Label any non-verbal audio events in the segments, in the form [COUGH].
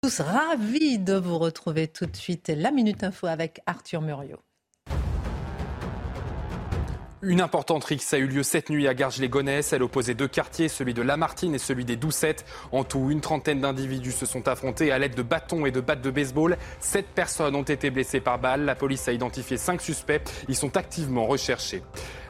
Tous ravis de vous retrouver tout de suite. La Minute Info avec Arthur Muriot. Une importante rixe a eu lieu cette nuit à Garges-les-Gonesse. Elle opposait deux quartiers, celui de Lamartine et celui des Doucettes. En tout, une trentaine d'individus se sont affrontés à l'aide de bâtons et de battes de baseball. Sept personnes ont été blessées par balle. La police a identifié cinq suspects. Ils sont activement recherchés.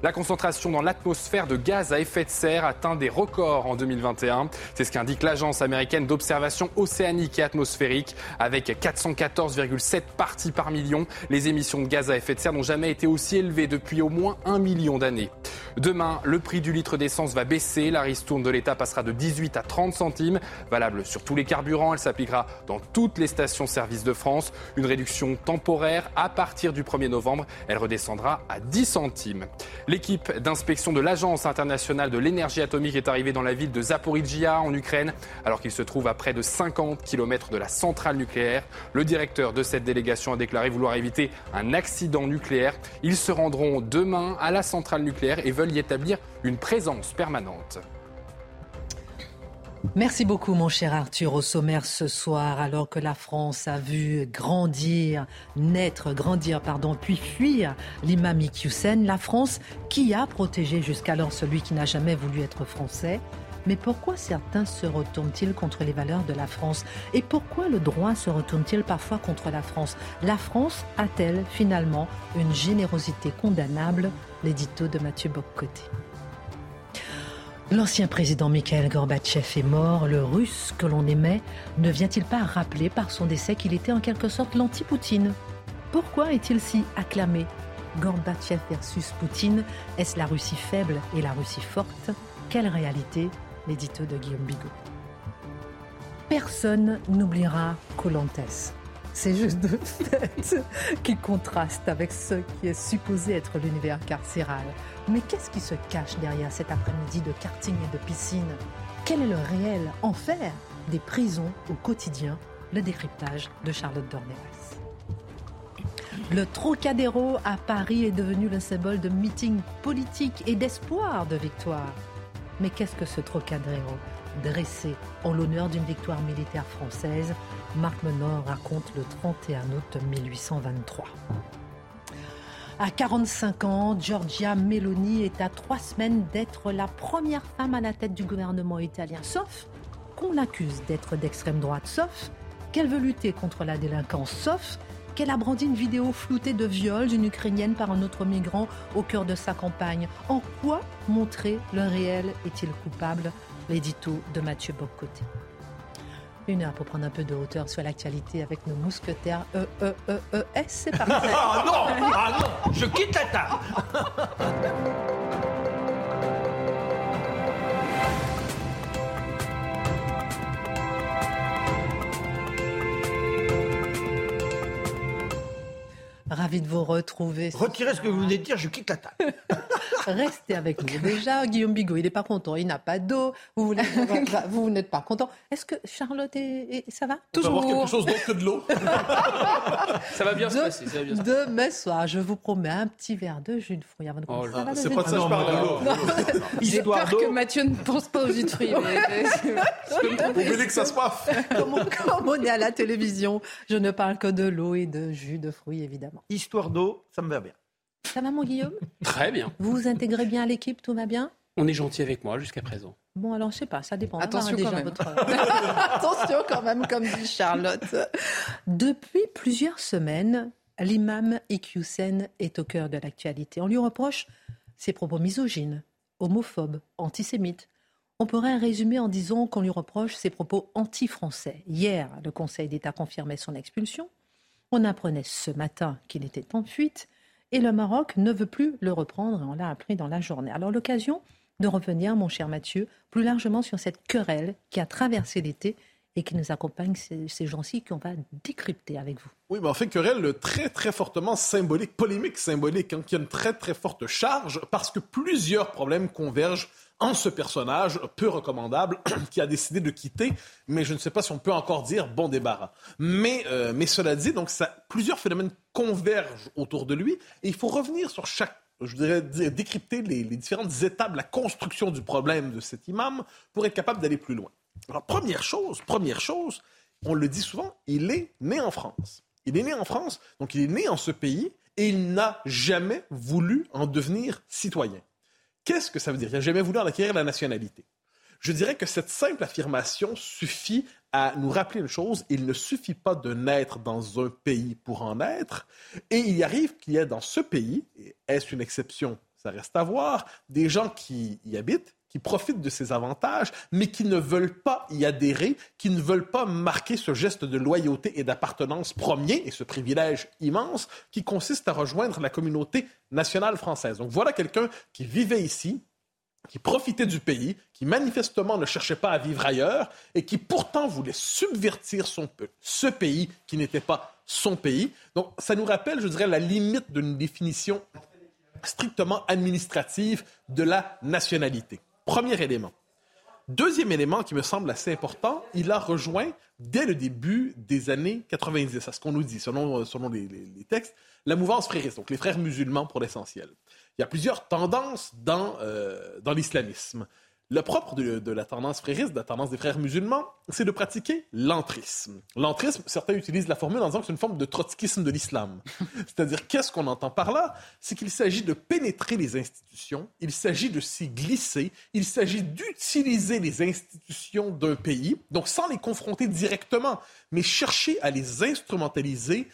La concentration dans l'atmosphère de gaz à effet de serre atteint des records en 2021. C'est ce qu'indique l'agence américaine d'observation océanique et atmosphérique. Avec 414,7 parties par million, les émissions de gaz à effet de serre n'ont jamais été aussi élevées depuis au moins un million d'années. Demain, le prix du litre d'essence va baisser. La ristourne de l'État passera de 18 à 30 centimes, valable sur tous les carburants. Elle s'appliquera dans toutes les stations-service de France. Une réduction temporaire à partir du 1er novembre. Elle redescendra à 10 centimes. L'équipe d'inspection de l'Agence internationale de l'énergie atomique est arrivée dans la ville de Zaporizhia en Ukraine, alors qu'il se trouve à près de 50 km de la centrale nucléaire. Le directeur de cette délégation a déclaré vouloir éviter un accident nucléaire. Ils se rendront demain à la centrale nucléaire et veulent y établir une présence permanente. Merci beaucoup, mon cher Arthur. Au sommaire ce soir, alors que la France a vu grandir, naître, grandir, pardon, puis fuir l'imam Iqiyoussen, la France qui a protégé jusqu'alors celui qui n'a jamais voulu être français. Mais pourquoi certains se retournent-ils contre les valeurs de la France? Et pourquoi le droit se retourne-t-il parfois contre la France? La France a-t-elle finalement une générosité condamnable? L'édito de Mathieu Boccoté. L'ancien président Mikhail Gorbatchev est mort. Le russe que l'on aimait ne vient-il pas rappeler par son décès qu'il était en quelque sorte l'anti-Poutine? Pourquoi est-il si acclamé? Gorbatchev versus Poutine, est-ce la Russie faible et la Russie forte? Quelle réalité L'édito de Guillaume Bigot. Personne n'oubliera Colantes. C'est juste de fait [LAUGHS] qui contraste avec ce qui est supposé être l'univers carcéral. Mais qu'est-ce qui se cache derrière cet après-midi de karting et de piscine? Quel est le réel enfer des prisons au quotidien? Le décryptage de Charlotte Dornelas. Le Trocadéro à Paris est devenu le symbole de meeting politique et d'espoir de victoire. Mais qu'est-ce que ce Trocadéro Dressé en l'honneur d'une victoire militaire française, Marc Menor raconte le 31 août 1823. À 45 ans, Giorgia Meloni est à trois semaines d'être la première femme à la tête du gouvernement italien, sauf qu'on l'accuse d'être d'extrême droite, sauf qu'elle veut lutter contre la délinquance, sauf qu'elle a brandi une vidéo floutée de viol d'une Ukrainienne par un autre migrant au cœur de sa campagne. En quoi montrer le réel est-il coupable? L'édito de Mathieu Boccoté. Une heure pour prendre un peu de hauteur sur l'actualité avec nos mousquetaires E, E, E, E, S. C'est parti. [LAUGHS] Ah non Ah non Je quitte la table [LAUGHS] Ravi de vous retrouver. Retirez ce que vous venez de dire, je quitte la table. [LAUGHS] Restez avec nous. Déjà, Guillaume Bigot, il n'est pas content. Il n'a pas d'eau. [LAUGHS] Vous, vous n'êtes pas content. Est-ce que Charlotte, est... ça va? On Toujours avoir quelque chose d'autre que de l'eau. [LAUGHS] ça va bien se passer. Ça va bien se. Demain soir, je vous promets un petit verre de jus de fruits avant de Oh, commencer. C'est pas de ça que je parle de [LAUGHS] l'eau. D'eau. que Mathieu ne pense pas au jus de fruits. mais- Vous voulez que ça se passe comme on est à la télévision, je ne parle que de l'eau et de jus de fruits, évidemment. Histoire d'eau, ça me va bien. Ça va, mon Guillaume Très bien. Vous vous intégrez bien à l'équipe Tout va bien On est gentil avec moi jusqu'à présent. Bon, alors, je sais pas, ça dépend. Attention quand même. votre- [LAUGHS] Attention quand même, comme dit Charlotte. Depuis plusieurs semaines, l'imam Iqiyoussen est au cœur de l'actualité. On lui reproche ses propos misogynes, homophobes, antisémites. On pourrait résumer en disant qu'on lui reproche ses propos anti-français. Hier, le Conseil d'État confirmait son expulsion. On apprenait ce matin qu'il était en fuite et le Maroc ne veut plus le reprendre et on l'a appris dans la journée. Alors l'occasion de revenir, mon cher Mathieu, plus largement sur cette querelle qui a traversé l'été et qui nous accompagne ces, gens-ci qu'on va décrypter avec vous. Oui, mais en fait, querelle très, très fortement symbolique, polémique symbolique, hein, qui a une très, très forte charge, parce que plusieurs problèmes convergent en ce personnage peu recommandable [CLEARS THROAT] qui a décidé de quitter, mais je ne sais pas si on peut encore dire bon débarras. Mais, euh, mais cela dit, donc plusieurs phénomènes convergent autour de lui, et il faut revenir sur chaque je dé- décrypter les, différentes étapes la construction du problème de cet imam pour être capable d'aller plus loin. Alors, première chose, première chose, on le dit souvent, il est né en France. Il est né en France, donc il est né en ce pays et il n'a jamais voulu en devenir citoyen. Qu'est-ce que ça veut dire? Il n'a jamais voulu en acquérir la nationalité. Je dirais que cette simple affirmation suffit à nous rappeler une chose, il ne suffit pas de naître dans un pays pour en être, et il arrive qu'il y ait dans ce pays, est-ce une exception? Ça reste à voir, des gens qui y habitent, qui profitent de ces avantages, mais qui ne veulent pas y adhérer, qui ne veulent pas marquer ce geste de loyauté et d'appartenance premier, et ce privilège immense, qui consiste à rejoindre la communauté nationale française. Donc voilà quelqu'un qui vivait ici, qui profitait du pays, qui manifestement ne cherchait pas à vivre ailleurs et qui pourtant voulait subvertir ce pays qui n'était pas son pays. Donc ça nous rappelle, je dirais, la limite d'une définition strictement administrative de la nationalité. Premier élément. Deuxième élément qui me semble assez important, il a rejoint dès le début des années 90, à ce qu'on nous dit, selon, selon les, les- les textes, la mouvance frériste, donc les frères musulmans pour l'essentiel. Il y a plusieurs tendances dans, euh, dans l'islamisme. Le propre de, de la tendance frériste, de la tendance des frères musulmans, c'est de pratiquer l'entrisme. L'entrisme, certains utilisent la formule en disant que c'est une forme de trotskisme de l'islam. [LAUGHS] C'est-à-dire, qu'est-ce qu'on entend par là? C'est qu'il s'agit de pénétrer les institutions, il s'agit de s'y glisser, il s'agit d'utiliser les institutions d'un pays, donc sans les confronter directement, mais chercher à les instrumentaliser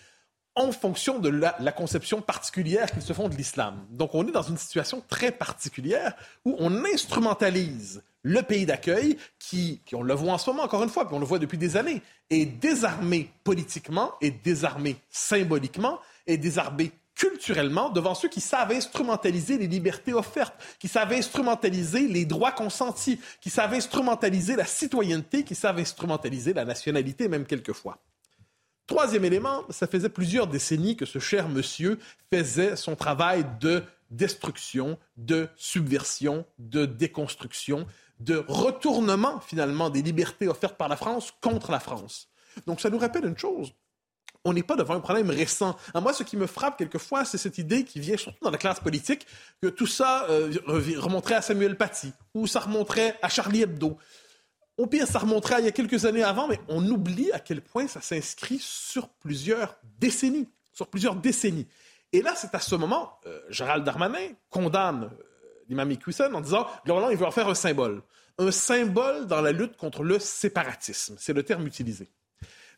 en fonction de la, conception particulière qu'ils se font de l'islam. Donc on est dans une situation très particulière où on instrumentalise le pays d'accueil qui, qui, on le voit en ce moment encore une fois, puis on le voit depuis des années, est désarmé politiquement, est désarmé symboliquement, est désarmé culturellement devant ceux qui savent instrumentaliser les libertés offertes, qui savent instrumentaliser les droits consentis, qui savent instrumentaliser la citoyenneté, qui savent instrumentaliser la nationalité même quelquefois. Troisième élément, ça faisait plusieurs décennies que ce cher monsieur faisait son travail de destruction, de subversion, de déconstruction, de retournement finalement des libertés offertes par la France contre la France. Donc ça nous rappelle une chose. On n'est pas devant un problème récent. À moi, ce qui me frappe quelquefois, c'est cette idée qui vient surtout dans la classe politique que tout ça euh, remonterait à Samuel Paty ou ça remonterait à Charlie Hebdo. Au pire, ça remonterait à il y a quelques années avant, mais on oublie à quel point ça s'inscrit sur plusieurs décennies. Sur plusieurs décennies. Et là, c'est à ce moment, euh, Gérald Darmanin condamne euh, l'imam en disant, globalement, il veut en faire un symbole. Un symbole dans la lutte contre le séparatisme. C'est le terme utilisé.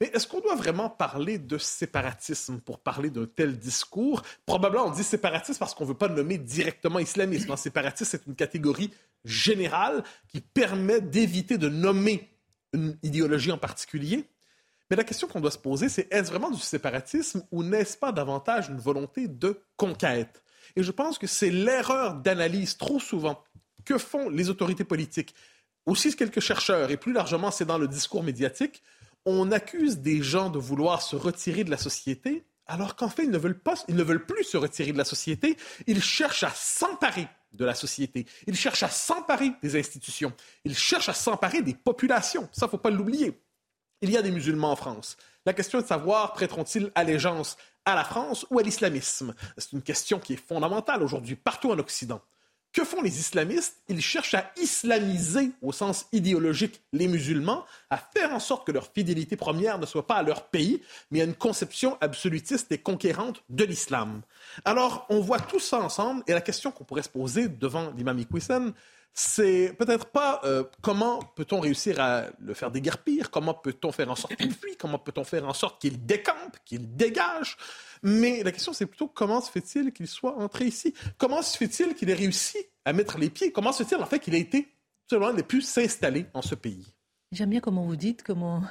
Mais est-ce qu'on doit vraiment parler de séparatisme pour parler d'un tel discours? Probablement, on dit séparatisme parce qu'on ne veut pas nommer directement islamisme. Un séparatisme, c'est une catégorie générale qui permet d'éviter de nommer une idéologie en particulier. Mais la question qu'on doit se poser, c'est est-ce vraiment du séparatisme ou n'est-ce pas davantage une volonté de conquête? Et je pense que c'est l'erreur d'analyse trop souvent que font les autorités politiques, aussi quelques chercheurs, et plus largement c'est dans le discours médiatique, on accuse des gens de vouloir se retirer de la société, alors qu'en fait, ils ne veulent pas, ils ne veulent plus se retirer de la société. Ils cherchent à s'emparer de la société. Ils cherchent à s'emparer des institutions. Ils cherchent à s'emparer des populations. Ça, faut pas l'oublier. Il y a des musulmans en France. La question est de savoir prêteront-ils allégeance à la France ou à l'islamisme? C'est une question qui est fondamentale aujourd'hui partout en Occident. Que font les islamistes? Ils cherchent à islamiser, au sens idéologique, les musulmans, à faire en sorte que leur fidélité première ne soit pas à leur pays, mais à une conception absolutiste et conquérante de l'islam. Alors, on voit tout ça ensemble, et la question qu'on pourrait se poser devant l'imam Iqiyoussen, c'est peut-être pas euh, comment peut-on réussir à le faire déguerpir, comment peut-on faire en sorte qu'il fuit, comment peut-on faire en sorte qu'il décampe, qu'il dégage. Mais la question, c'est plutôt comment se fait-il qu'il soit entré ici? Comment se fait-il qu'il ait réussi à mettre les pieds? Comment se fait-il en fait qu'il ait été, selon ait pu s'installer en ce pays? J'aime bien comment vous dites comment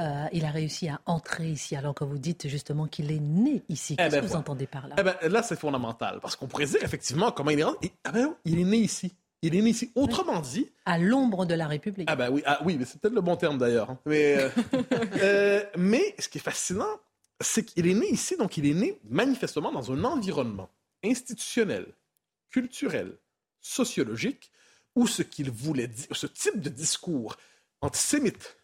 euh, il a réussi à entrer ici, alors que vous dites justement qu'il est né ici. Eh Qu'est-ce ben que vous entendez par là? Eh ben, Là, c'est fondamental, parce qu'on pourrait dire effectivement comment il est rentré. Ah ben, il est né ici. Il est né ici. Autrement dit. À l'ombre de la République. Ah ben oui, ah, oui mais c'est peut-être le bon terme d'ailleurs. Hein. Mais, euh, [LAUGHS] euh, mais ce qui est fascinant, c'est qu'il est né ici, donc il est né manifestement dans un environnement institutionnel, culturel, sociologique, où ce qu'il voulait dire, ce type de discours antisémite,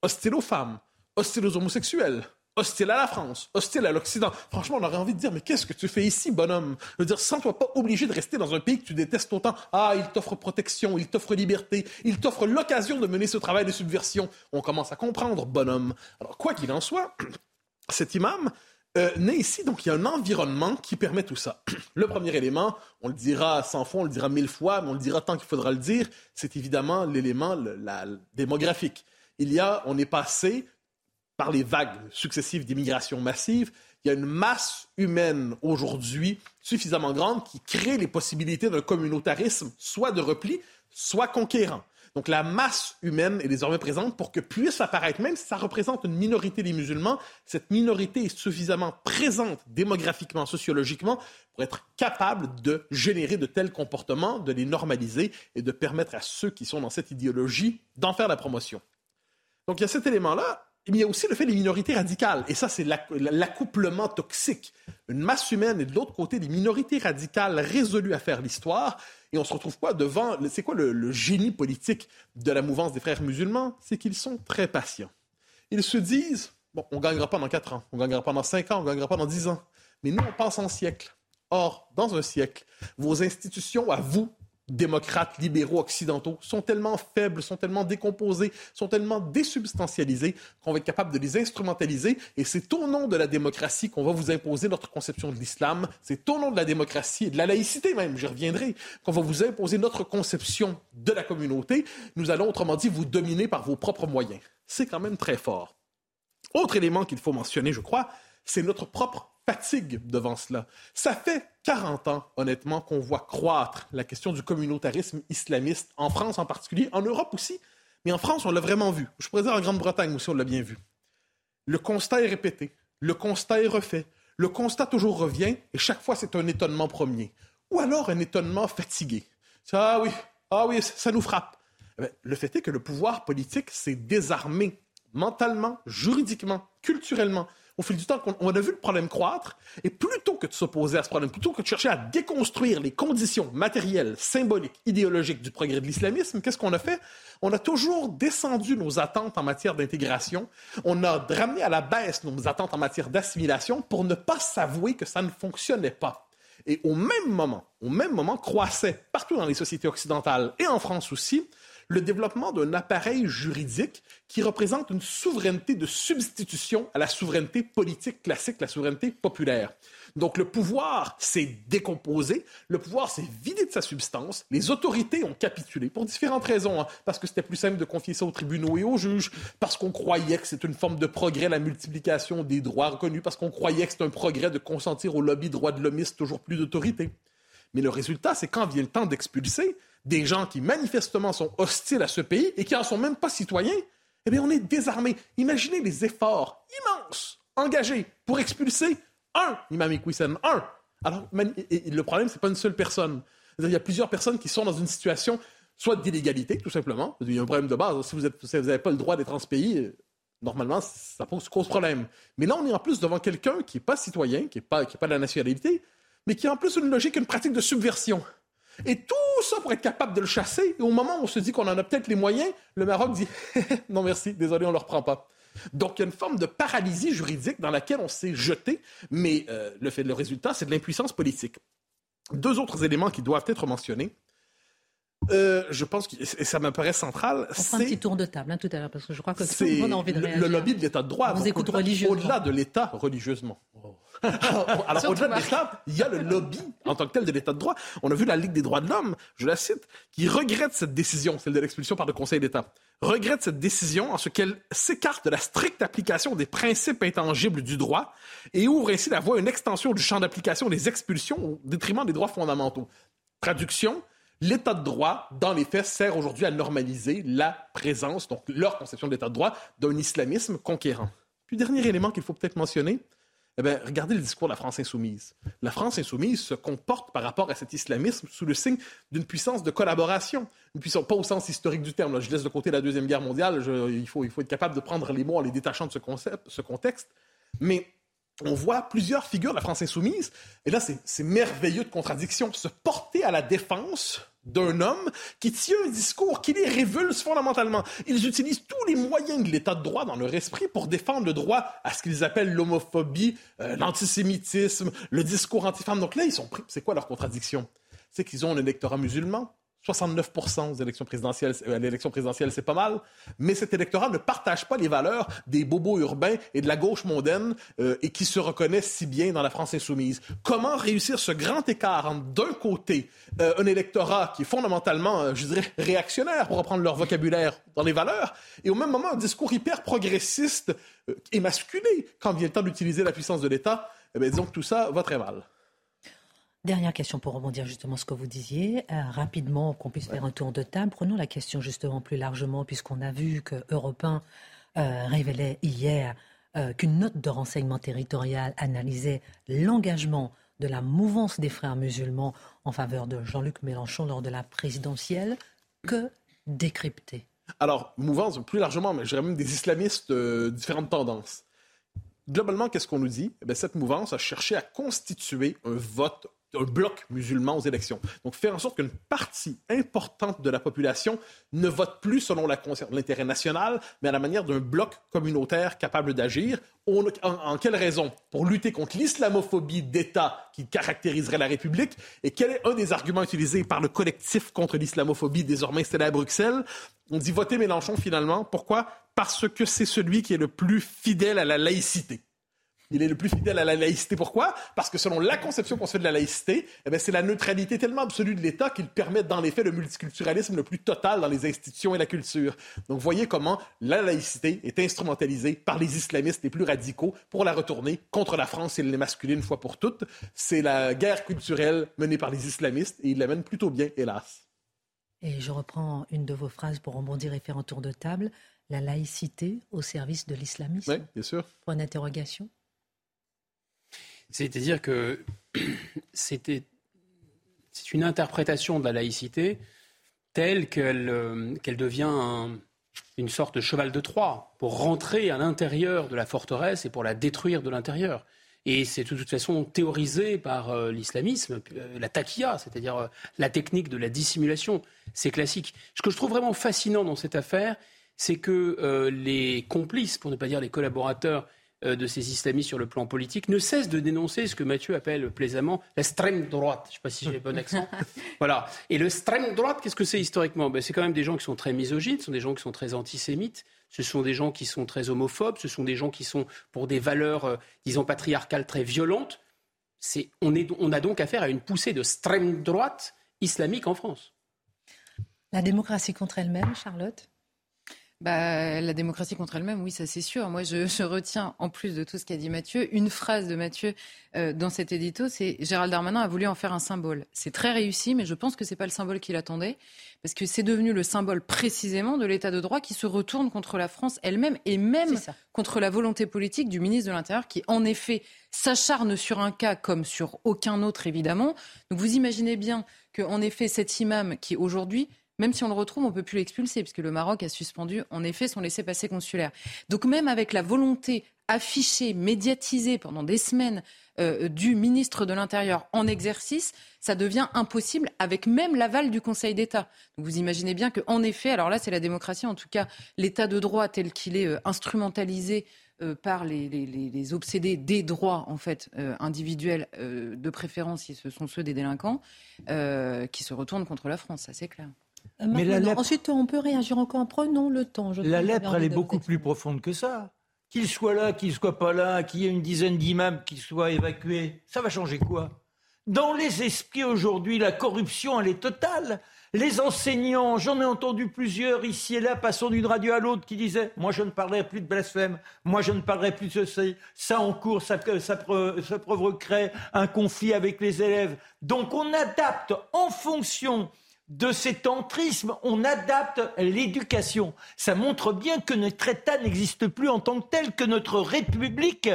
hostile aux femmes, hostile aux homosexuels, hostile à la France, hostile à l'Occident. Franchement, on aurait envie de dire, mais qu'est-ce que tu fais ici, bonhomme? Je veux dire, sans-toi pas obligé de rester dans un pays que tu détestes autant. Ah, il t'offre protection, il t'offre liberté, il t'offre l'occasion de mener ce travail de subversion. On commence à comprendre, bonhomme. Alors, quoi qu'il en soit, [CLEARS THROAT] cet imam euh, naît ici, donc il y a un environnement qui permet tout ça. [CLEARS THROAT] Le premier élément, on le dira sans fond, on le dira mille fois, mais on le dira tant qu'il faudra le dire, c'est évidemment l'élément démographique. Il y a, on est passé par les vagues successives d'immigration massive, il y a une masse humaine aujourd'hui suffisamment grande qui crée les possibilités d'un communautarisme, soit de repli, soit conquérant. Donc la masse humaine est désormais présente pour que puisse apparaître, même si ça représente une minorité des musulmans, cette minorité est suffisamment présente démographiquement, sociologiquement, pour être capable de générer de tels comportements, de les normaliser et de permettre à ceux qui sont dans cette idéologie d'en faire la promotion. Donc il y a cet élément-là il y a aussi le fait des minorités radicales. Et ça, c'est l'accouplement toxique. Une masse humaine et de l'autre côté, des minorités radicales résolues à faire l'histoire. Et on se retrouve quoi devant. C'est quoi le, génie politique de la mouvance des frères musulmans? C'est qu'ils sont très patients. Ils se disent bon, on ne gagnera pas dans quatre ans, on ne gagnera pas dans cinq ans, on ne gagnera pas dans dix ans. Mais nous, on pense en siècle. Or, dans un siècle, vos institutions à vous démocrates libéraux occidentaux sont tellement faibles, sont tellement décomposés, sont tellement désubstantialisés qu'on va être capable de les instrumentaliser. Et c'est au nom de la démocratie qu'on va vous imposer notre conception de l'islam. C'est au nom de la démocratie et de la laïcité même, j'y reviendrai, qu'on va vous imposer notre conception de la communauté. Nous allons, autrement dit, vous dominer par vos propres moyens. C'est quand même très fort. Autre élément qu'il faut mentionner, je crois, c'est notre propre fatigue devant cela. Ça fait 40 ans, honnêtement, qu'on voit croître la question du communautarisme islamiste, en France en particulier, en Europe aussi, mais en France, on l'a vraiment vu. Je pourrais dire en Grande-Bretagne aussi, on l'a bien vu. Le constat est répété, le constat est refait, le constat toujours revient, et chaque fois, c'est un étonnement premier. Ou alors un étonnement fatigué. Ah oui, ah oui, ça nous frappe. Eh le fait est que le pouvoir politique s'est désarmé mentalement, juridiquement, culturellement au fil du temps, on a vu le problème croître, et plutôt que de s'opposer à ce problème, plutôt que de chercher à déconstruire les conditions matérielles, symboliques, idéologiques du progrès de l'islamisme, qu'est-ce qu'on a fait? On a toujours descendu nos attentes en matière d'intégration, on a ramené à la baisse nos attentes en matière d'assimilation pour ne pas s'avouer que ça ne fonctionnait pas. Et au même moment, au même moment, croissait partout dans les sociétés occidentales et en France aussi, le développement d'un appareil juridique qui représente une souveraineté de substitution à la souveraineté politique classique, la souveraineté populaire. Donc le pouvoir s'est décomposé, le pouvoir s'est vidé de sa substance, les autorités ont capitulé pour différentes raisons, hein. parce que c'était plus simple de confier ça aux tribunaux et aux juges, parce qu'on croyait que c'est une forme de progrès la multiplication des droits reconnus, parce qu'on croyait que c'est un progrès de consentir au lobby droit de l'homme toujours plus d'autorité. Mais le résultat, c'est quand vient le temps d'expulser, des gens qui manifestement sont hostiles à ce pays et qui n'en sont même pas citoyens, eh bien, on est désarmé. Imaginez les efforts immenses engagés pour expulser un imam Iqwisen, un. Alors, le problème, c'est pas une seule personne. Il y a plusieurs personnes qui sont dans une situation soit d'illégalité, tout simplement. Il y a un problème de base. Si vous n'avez pas le droit d'être en ce pays, normalement, ça pose, cause problème. Mais là, on est en plus devant quelqu'un qui n'est pas citoyen, qui n'est pas, pas de la nationalité, mais qui a en plus une logique, une pratique de subversion. Et tout ça pour être capable de le chasser. Et au moment où on se dit qu'on en a peut-être les moyens, le Maroc dit [LAUGHS] non merci, désolé, on ne le reprend pas. Donc, il y a une forme de paralysie juridique dans laquelle on s'est jeté, mais euh, le, fait, le résultat, c'est de l'impuissance politique. Deux autres éléments qui doivent être mentionnés. Euh, je pense que et ça me paraît central. On un petit tour de table hein, tout à l'heure parce que je crois que tout le monde a envie de réagir. Le lobby de l'État de droit. Vous écoute religieusement. Au-delà de l'État religieusement. Oh. [LAUGHS] Alors, au-delà de l'islam, il y a le lobby en tant que tel de l'état de droit. On a vu la Ligue des droits de l'homme, je la cite, qui regrette cette décision, celle de l'expulsion par le Conseil d'État, regrette cette décision en ce qu'elle s'écarte de la stricte application des principes intangibles du droit et ouvre ainsi la voie à une extension du champ d'application des expulsions au détriment des droits fondamentaux. Traduction, l'état de droit, dans les faits, sert aujourd'hui à normaliser la présence, donc leur conception de l'état de droit, d'un islamisme conquérant. Puis, dernier élément qu'il faut peut-être mentionner, eh bien, regardez le discours de la France insoumise. La France insoumise se comporte par rapport à cet islamisme sous le signe d'une puissance de collaboration. Une puissance, pas au sens historique du terme. je laisse de côté la Deuxième Guerre mondiale. il, faut, il faut être capable de prendre les mots en les détachant de ce, concept, ce contexte. Mais on voit plusieurs figures de la France insoumise, et là, c'est merveilleux de contradiction, se porter à la défense d'un homme qui tient un discours qui les révulse fondamentalement. Ils utilisent tous les moyens de l'état de droit dans leur esprit pour défendre le droit à ce qu'ils appellent l'homophobie, euh, l'antisémitisme, le discours anti-femme. Donc là, ils sont pris. C'est quoi leur contradiction? C'est qu'ils ont un électorat musulman, 69% aux élections présidentielles, à euh, l'élection présidentielle, c'est pas mal, mais cet électorat ne partage pas les valeurs des bobos urbains et de la gauche mondaine euh, et qui se reconnaissent si bien dans la France insoumise. Comment réussir ce grand écart entre, d'un côté, euh, un électorat qui est fondamentalement, je dirais, réactionnaire, pour reprendre leur vocabulaire, dans les valeurs, et au même moment un discours hyper progressiste et masculé quand vient le temps d'utiliser la puissance de l'État, eh bien, disons que tout ça va très mal. Dernière question pour rebondir justement ce que vous disiez. Euh, rapidement, qu'on puisse faire un tour de table. Prenons la question justement plus largement, puisqu'on a vu que Europe 1 euh, révélait hier euh, qu'une note de renseignement territorial analysait l'engagement de la mouvance des frères musulmans en faveur de Jean-Luc Mélenchon lors de la présidentielle. Que décrypter? Alors, mouvance plus largement, mais je dirais même des islamistes de différentes tendances. Globalement, qu'est-ce qu'on nous dit? Eh Cette mouvance a cherché à constituer un vote un bloc musulman aux élections. Donc, faire en sorte qu'une partie importante de la population ne vote plus selon l'intérêt national, mais à la manière d'un bloc communautaire capable d'agir. En, quelle raison? Pour lutter contre l'islamophobie d'État qui caractériserait la République? Et quel est un des arguments utilisés par le collectif contre l'islamophobie désormais installé à Bruxelles? On dit voter Mélenchon finalement. Pourquoi? Parce que c'est celui qui est le plus fidèle à la laïcité il est le plus fidèle à la laïcité. Pourquoi? Parce que selon la conception qu'on se fait de la laïcité, eh c'est la neutralité tellement absolue de l'État qu'il permet dans les faits le multiculturalisme le plus total dans les institutions et la culture. Donc voyez comment la laïcité est instrumentalisée par les islamistes les plus radicaux pour la retourner contre la France et les masculines une fois pour toutes. C'est la guerre culturelle menée par les islamistes et ils la mènent plutôt bien, hélas. Et je reprends une de vos phrases pour rebondir et faire un tour de table. La laïcité au service de l'islamisme? Oui, bien sûr. Point d'interrogation c'est-à-dire que [CLEARS THROAT] c'est une interprétation de la laïcité telle qu'elle euh, devient une sorte de cheval de Troie pour rentrer à l'intérieur de la forteresse et pour la détruire de l'intérieur. Et c'est de toute façon théorisé par euh, l'islamisme, euh, la taquilla, c'est-à-dire la technique de la dissimulation. C'est classique. Ce que je trouve vraiment fascinant dans cette affaire, c'est que les complices, pour ne pas dire les collaborateurs, de ces islamistes sur le plan politique ne cesse de dénoncer ce que Mathieu appelle plaisamment l'extrême droite. Je ne sais pas si j'ai le bon accent. [LAUGHS] voilà. Et l'extrême droite, qu'est-ce que c'est historiquement? Ben, C'est quand même des gens qui sont très misogynes, ce sont des gens qui sont très antisémites, ce sont des gens qui sont très homophobes, ce sont des gens qui sont pour des valeurs, euh, disons, patriarcales très violentes. on, est, on a donc affaire à une poussée de extrême droite islamique en France. La démocratie contre elle-même, Charlotte? Bah, la démocratie contre elle-même, oui, ça c'est sûr. Moi, [LAUGHS] je, retiens, en plus de tout ce qu'a dit Mathieu, une phrase de Mathieu euh, dans cet édito, c'est Gérald Darmanin a voulu en faire un symbole. C'est très réussi, mais je pense que c'est pas le symbole qu'il attendait, parce que c'est devenu le symbole précisément de l'état de droit qui se retourne contre la France elle-même et même contre la volonté politique du ministre de l'Intérieur, qui en effet s'acharne sur un cas comme sur aucun autre, évidemment. Donc vous imaginez bien qu'en effet, cet imam qui aujourd'hui même si on le retrouve, on ne peut plus l'expulser, puisque le Maroc a suspendu, en effet, son laissez-passer consulaire. Donc même avec la volonté affichée, médiatisée pendant des semaines euh, du ministre de l'Intérieur en exercice, ça devient impossible avec même l'aval du Conseil d'État. Vous imaginez bien qu'en effet, alors là c'est la démocratie, en tout cas l'état de droit tel qu'il est euh, instrumentalisé euh, par les, obsédés des droits en fait individuels de préférence, si ce sont ceux des délinquants, qui se retournent contre la France, ça c'est clair. Euh, Mais la lèpre... Ensuite, on peut réagir encore. Prenons le temps. la lèpre, elle est beaucoup plus profonde que ça. qu'il soit là, qu'il soit pas là, qu'il y ait une dizaine d'imams qui soient évacués, ça va changer quoi? Dans les esprits aujourd'hui, la corruption, elle est totale. Les enseignants, j'en ai entendu plusieurs ici et là, passant d'une radio à l'autre, qui disaient Moi, je ne parlerai plus de blasphème, moi, je ne parlerai plus de ça, ça en cours, ça, ça, ça provoquerait un conflit avec les élèves. Donc, on adapte en fonction de cet entrisme, on adapte l'éducation. Ça montre bien que notre État n'existe plus en tant que tel, que notre République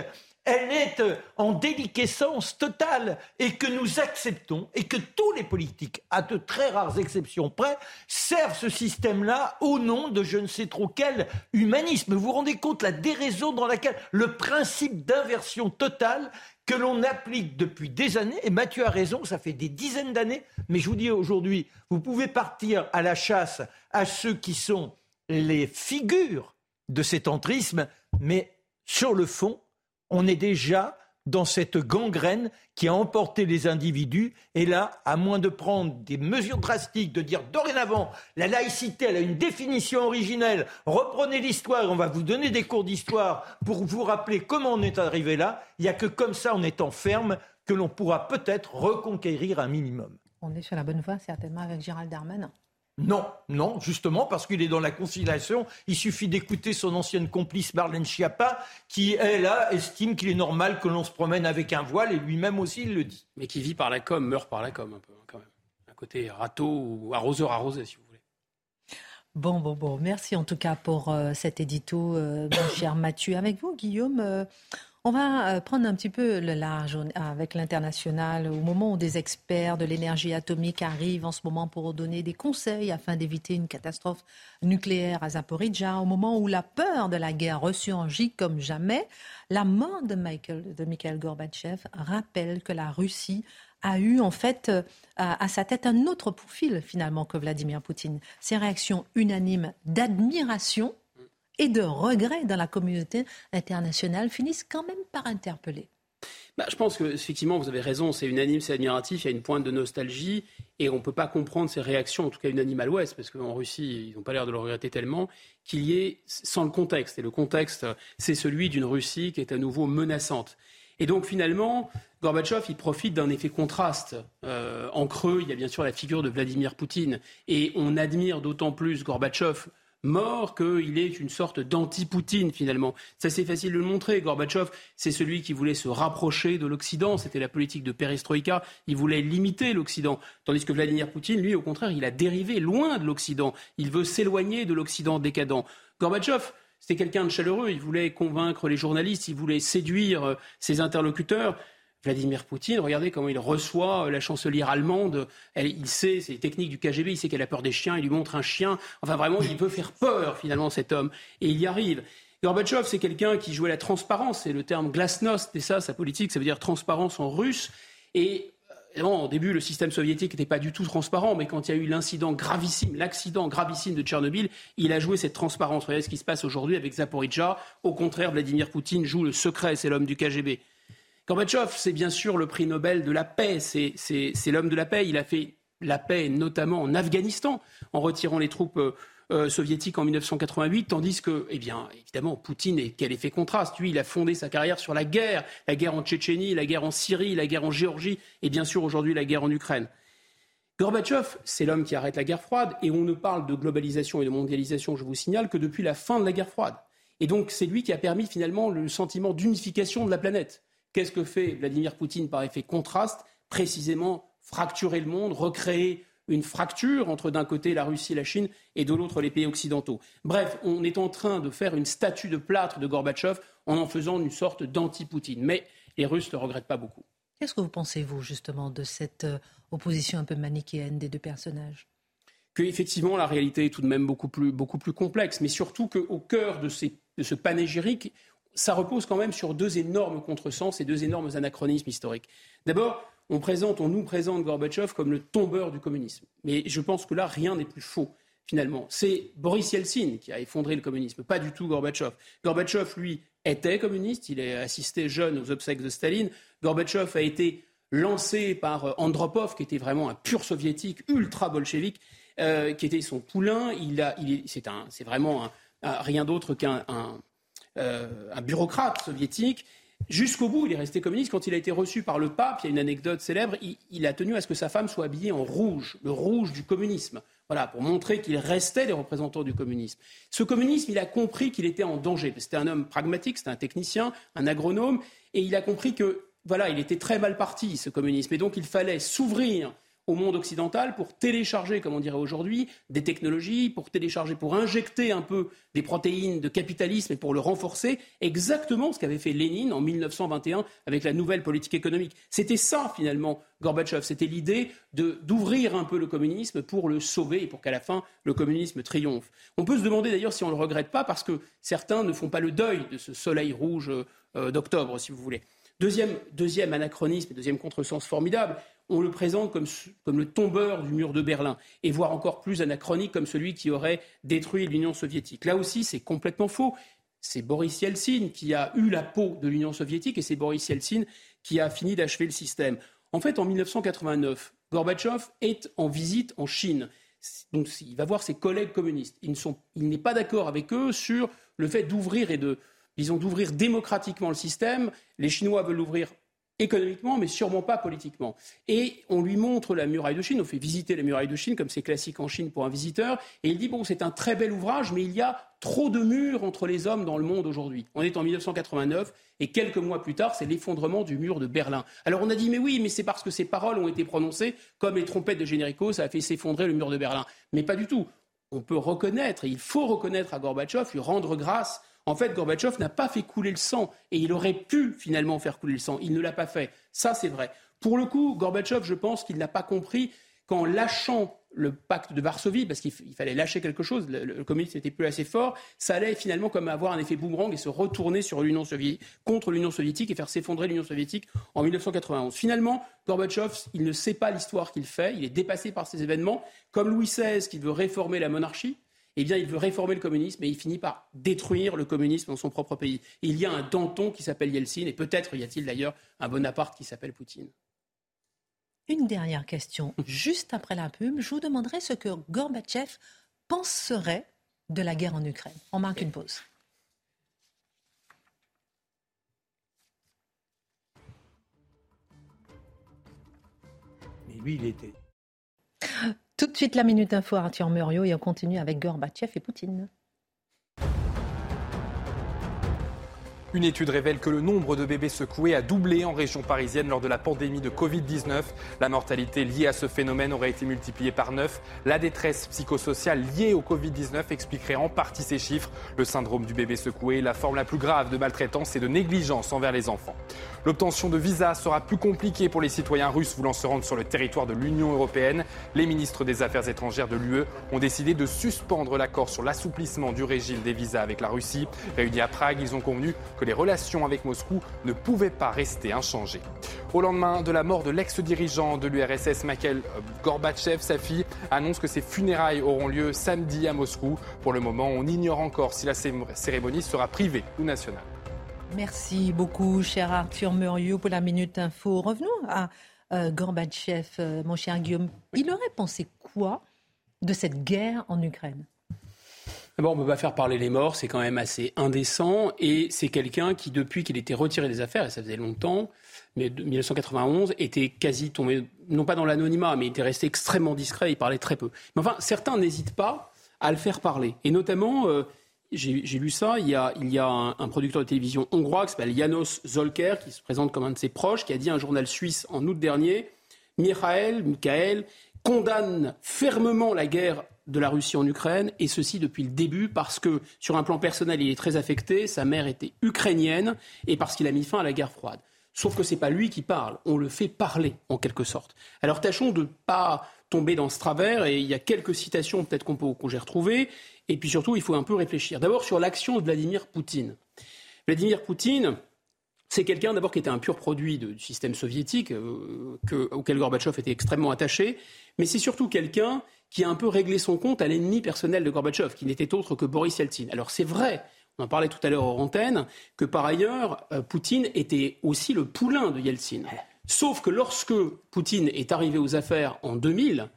elle est en déliquescence totale et que nous acceptons et que tous les politiques, à de très rares exceptions près, servent ce système-là au nom de je ne sais trop quel humanisme. Vous vous rendez compte la déraison dans laquelle le principe d'inversion totale que l'on applique depuis des années, et Mathieu a raison, ça fait des dizaines d'années, mais je vous dis aujourd'hui, vous pouvez partir à la chasse à ceux qui sont les figures de cet entrisme, mais sur le fond, on est déjà dans cette gangrène qui a emporté les individus. Et là, à moins de prendre des mesures drastiques, de dire dorénavant, la laïcité, elle a une définition originelle, reprenez l'histoire, on va vous donner des cours d'histoire pour vous rappeler comment on est arrivé là, il n'y a que comme ça, en étant ferme, que l'on pourra peut-être reconquérir un minimum. On est sur la bonne voie, certainement, avec Gérald Darmanin. Non, non, justement parce qu'il est dans la conciliation. Il suffit d'écouter son ancienne complice Marlène Schiappa, qui, elle, là, estime qu'il est normal que l'on se promène avec un voile, et lui-même aussi, il le dit. Mais qui vit par la com, meurt par la com, un peu, quand même. Un côté râteau ou arroseur arrosé, si vous voulez. Bon, bon, bon. Merci en tout cas pour euh, cet édito, euh, mon cher Mathieu. Avec vous, Guillaume, euh, on va euh, prendre un petit peu le large avec l'international au moment où des experts de l'énergie atomique arrivent en ce moment pour donner des conseils afin d'éviter une catastrophe nucléaire à Zaporizhzhia, au moment où la peur de la guerre ressurgit comme jamais. La mort de, Michael, de Mikhail Gorbatchev rappelle que la Russie a eu en fait euh, à sa tête un autre profil finalement que Vladimir Poutine. Ses réactions unanimes d'admiration et de regret dans la communauté internationale finissent quand même par interpeller. Bah, je pense que effectivement, vous avez raison, c'est unanime, c'est admiratif, il y a une pointe de nostalgie et on ne peut pas comprendre ces réactions, en tout cas unanimes à l'Ouest, parce qu'en Russie, ils n'ont pas l'air de le regretter tellement, qu'il y ait sans le contexte. Et le contexte, c'est celui d'une Russie qui est à nouveau menaçante. Et donc finalement, Gorbatchev, il profite d'un effet contraste. Euh, en creux, il y a bien sûr la figure de Vladimir Poutine. Et on admire d'autant plus Gorbatchev mort qu'il est une sorte d'anti-Poutine finalement. Ça c'est facile de le montrer. Gorbatchev, c'est celui qui voulait se rapprocher de l'Occident. C'était la politique de Perestroïka. Il voulait limiter l'Occident. Tandis que Vladimir Poutine, lui, au contraire, il a dérivé loin de l'Occident. Il veut s'éloigner de l'Occident décadent. Gorbatchev, c'était quelqu'un de chaleureux. Il voulait convaincre les journalistes. Il voulait séduire euh, ses interlocuteurs. Vladimir Poutine, regardez comment il reçoit euh, la chancelière allemande. il sait, c'est les techniques du KGB, il sait qu'elle a peur des chiens, il lui montre un chien. Enfin, vraiment, il veut faire peur, finalement, cet homme. Et il y arrive. Gorbatchev, c'est quelqu'un qui jouait la transparence. C'est le terme glasnost, et ça, sa politique, ça veut dire transparence en russe. Et euh, au début, le système soviétique n'était pas du tout transparent, mais quand il y a eu l'incident gravissime, l'accident gravissime de Tchernobyl, il a joué cette transparence. Regardez ce qui se passe aujourd'hui avec Zaporizhzhia. Au contraire, Vladimir Poutine joue le secret, c'est l'homme du KGB. Gorbatchev, c'est bien sûr le prix Nobel de la paix, c'est l'homme de la paix. Il a fait la paix notamment en Afghanistan, en retirant les troupes euh, euh, soviétiques en 1988, tandis que, eh évidemment, Poutine, et quel effet contraste, lui, il a fondé sa carrière sur la guerre, la guerre en Tchétchénie, la guerre en Syrie, la guerre en Géorgie, et bien sûr aujourd'hui la guerre en Ukraine. Gorbatchev, c'est l'homme qui arrête la guerre froide, et on ne parle de globalisation et de mondialisation, je vous signale, que depuis la fin de la guerre froide. Et donc, c'est lui qui a permis finalement le sentiment d'unification de la planète. Qu'est-ce que fait Vladimir Poutine par effet contraste? Précisément fracturer le monde, recréer une fracture entre d'un côté la Russie et la Chine et de l'autre les pays occidentaux. Bref, on est en train de faire une statue de plâtre de Gorbatchev en en faisant une sorte d'anti-Poutine. Mais les Russes ne le regrettent pas beaucoup. Qu'est-ce que vous pensez, vous, justement, de cette euh, opposition un peu manichéenne des deux personnages? Que effectivement la réalité est tout de même beaucoup plus, beaucoup plus complexe, mais surtout qu'au cœur de, de ce panégyrique, ça repose quand même sur deux énormes contresens et deux énormes anachronismes historiques. D'abord, on, nous présente Gorbatchev comme le tombeur du communisme. Mais je pense que là, rien n'est plus faux, finalement. C'est Boris Yeltsin qui a effondré le communisme, pas du tout Gorbatchev. Gorbatchev, lui, était communiste, il a assisté jeune aux obsèques de Staline. Gorbatchev a été lancé par euh, Andropov, qui était vraiment un pur soviétique, ultra bolchevique, euh, qui était son poulain. Il c'est, vraiment rien d'autre qu'un un bureaucrate soviétique. Jusqu'au bout, il est resté communiste. Quand il a été reçu par le pape, il y a une anecdote célèbre, il, a tenu à ce que sa femme soit habillée en rouge, le rouge du communisme. Voilà, pour montrer qu'il restait des représentants du communisme. Ce communisme, il a compris qu'il était en danger. C'était un homme pragmatique, c'était un technicien, un agronome, et il a compris que, voilà, il était très mal parti, ce communisme. Et donc, il fallait s'ouvrir au monde occidental pour télécharger, comme on dirait aujourd'hui, des technologies, pour télécharger, pour injecter un peu des protéines de capitalisme et pour le renforcer, exactement ce qu'avait fait Lénine en 1921 avec la nouvelle politique économique. C'était ça, finalement, Gorbatchev. C'était l'idée d'ouvrir un peu le communisme pour le sauver et pour qu'à la fin, le communisme triomphe. On peut se demander d'ailleurs si on ne le regrette pas parce que certains ne font pas le deuil de ce soleil rouge euh, d'octobre, si vous voulez. Deuxième, deuxième anachronisme, deuxième contresens formidable, on le présente comme, le tombeur du mur de Berlin, et voire encore plus anachronique comme celui qui aurait détruit l'Union soviétique. Là aussi, c'est complètement faux. C'est Boris Yeltsin qui a eu la peau de l'Union soviétique, et c'est Boris Yeltsin qui a fini d'achever le système. En fait, en 1989, Gorbatchev est en visite en Chine. Donc, il va voir ses collègues communistes. il n'est pas d'accord avec eux sur le fait d'ouvrir et de, disons, d'ouvrir démocratiquement le système. Les Chinois veulent l'ouvrir économiquement, mais sûrement pas politiquement. Et on lui montre la muraille de Chine, on fait visiter la muraille de Chine, comme c'est classique en Chine pour un visiteur, et il dit, bon, c'est un très bel ouvrage, mais il y a trop de murs entre les hommes dans le monde aujourd'hui. On est en 1989, et quelques mois plus tard, c'est l'effondrement du mur de Berlin. Alors on a dit, mais oui, mais c'est parce que ces paroles ont été prononcées, comme les trompettes de Générico, ça a fait s'effondrer le mur de Berlin. Mais pas du tout. On peut reconnaître, et il faut reconnaître à Gorbatchev, lui rendre grâce en fait, Gorbatchev n'a pas fait couler le sang et il aurait pu finalement faire couler le sang. Il ne l'a pas fait. Ça, c'est vrai. Pour le coup, Gorbatchev, je pense qu'il n'a pas compris qu'en lâchant le pacte de Varsovie, parce qu'il fallait lâcher quelque chose, le, communisme n'était plus assez fort, ça allait finalement comme avoir un effet boomerang et se retourner sur l'Union soviétique, contre l'Union soviétique et faire s'effondrer l'Union soviétique en 1991. Finalement, Gorbatchev, il ne sait pas l'histoire qu'il fait, il est dépassé par ces événements, comme Louis XVI qui veut réformer la monarchie, eh bien, il veut réformer le communisme et il finit par détruire le communisme dans son propre pays. il y a un Danton qui s'appelle Yeltsin et peut-être y a-t-il d'ailleurs un Bonaparte qui s'appelle Poutine. Une dernière question. Juste après la pub, je vous demanderai ce que Gorbatchev penserait de la guerre en Ukraine. On marque une pause. Mais lui, il était tout de suite, la Minute Info, Arthur Muriot, et on continue avec Gorbatchev et Poutine. Une étude révèle que le nombre de bébés secoués a doublé en région parisienne lors de la pandémie de Covid-19. La mortalité liée à ce phénomène aurait été multipliée par 9. La détresse psychosociale liée au Covid-19 expliquerait en partie ces chiffres. Le syndrome du bébé secoué, la forme la plus grave de maltraitance et de négligence envers les enfants. L'obtention de visas sera plus compliquée pour les citoyens russes voulant se rendre sur le territoire de l'Union européenne. Les ministres des Affaires étrangères de l'UE ont décidé de suspendre l'accord sur l'assouplissement du régime des visas avec la Russie. Réunis à Prague, ils ont convenu que les relations avec Moscou ne pouvaient pas rester inchangées. Au lendemain de la mort de l'ex-dirigeant de l'URSS, Mikhail Gorbatchev, sa fille annonce que ses funérailles auront lieu samedi à Moscou. Pour le moment, on ignore encore si la cérémonie sera privée ou nationale. Merci beaucoup, cher Arthur Muriot, pour la Minute Info. Revenons à euh, Gorbatchev, euh, mon cher Guillaume. Il aurait pensé quoi de cette guerre en Ukraine? D'abord, on ne peut pas faire parler les morts, c'est quand même assez indécent. Et c'est quelqu'un qui, depuis qu'il était retiré des affaires, et ça faisait longtemps, mais 1991, était quasi tombé, non pas dans l'anonymat, mais il était resté extrêmement discret, il parlait très peu. Mais enfin, certains n'hésitent pas à le faire parler. Et notamment, euh, j'ai lu ça, il y a, il y a un, producteur de télévision hongrois qui s'appelle Janos Zolker, qui se présente comme un de ses proches, qui a dit à un journal suisse en août dernier, Michael, Michael condamne fermement la guerre de la Russie en Ukraine, et ceci depuis le début, parce que sur un plan personnel, il est très affecté, sa mère était ukrainienne, et parce qu'il a mis fin à la guerre froide. Sauf que ce n'est pas lui qui parle, on le fait parler, en quelque sorte. Alors tâchons de ne pas tomber dans ce travers, et il y a quelques citations peut-être qu'on peut, j'ai retrouvées, et puis surtout, il faut un peu réfléchir. D'abord sur l'action de Vladimir Poutine. Vladimir Poutine, c'est quelqu'un d'abord qui était un pur produit du système soviétique, euh, auquel Gorbatchev était extrêmement attaché, mais c'est surtout quelqu'un qui a un peu réglé son compte à l'ennemi personnel de Gorbatchev, qui n'était autre que Boris Yeltsin. Alors c'est vrai, on en parlait tout à l'heure aux antenne, que par ailleurs, euh, Poutine était aussi le poulain de Yeltsin. Sauf que lorsque Poutine est arrivé aux affaires en 2000,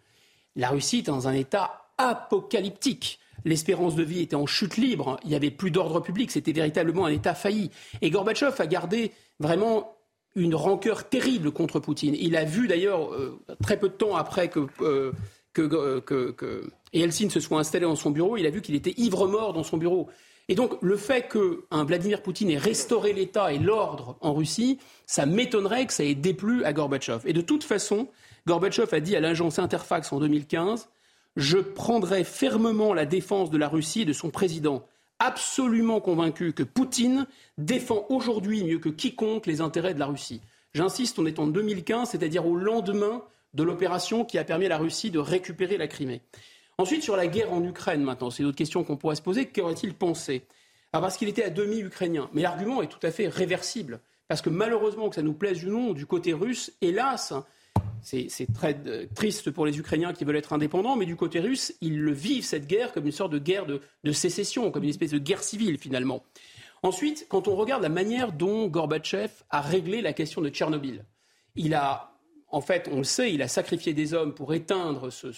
la Russie était dans un état apocalyptique. l'espérance de vie était en chute libre, il n'y avait plus d'ordre public, c'était véritablement un État failli. Et Gorbatchev a gardé vraiment une rancœur terrible contre Poutine. Il a vu d'ailleurs, euh, très peu de temps après que, euh, que, que, que Yeltsin se soit installé dans son bureau, il a vu qu'il était ivre-mort dans son bureau. Et donc le fait qu'un Vladimir Poutine ait restauré l'État et l'ordre en Russie, ça m'étonnerait que ça ait déplu à Gorbatchev. Et de toute façon, Gorbatchev a dit à l'agence Interfax en 2015 Je prendrai fermement la défense de la Russie et de son président, absolument convaincu que Poutine défend aujourd'hui mieux que quiconque les intérêts de la Russie. J'insiste, on est en 2015, c'est-à-dire au lendemain de l'opération qui a permis à la Russie de récupérer la Crimée. Ensuite, sur la guerre en Ukraine, maintenant, c'est une autre question qu'on pourrait se poser. Qu'aurait-il pensé? Ah, Parce qu'il était à demi ukrainien. Mais l'argument est tout à fait réversible. Parce que malheureusement, que ça nous plaise ou non, du côté russe, hélas, c'est très euh, triste pour les Ukrainiens qui veulent être indépendants, mais du côté russe, ils le vivent, cette guerre, comme une sorte de guerre de, sécession, comme une espèce de guerre civile, finalement. Ensuite, quand on regarde la manière dont Gorbatchev a réglé la question de Tchernobyl, il a, en fait, on le sait, il a sacrifié des hommes pour éteindre ce,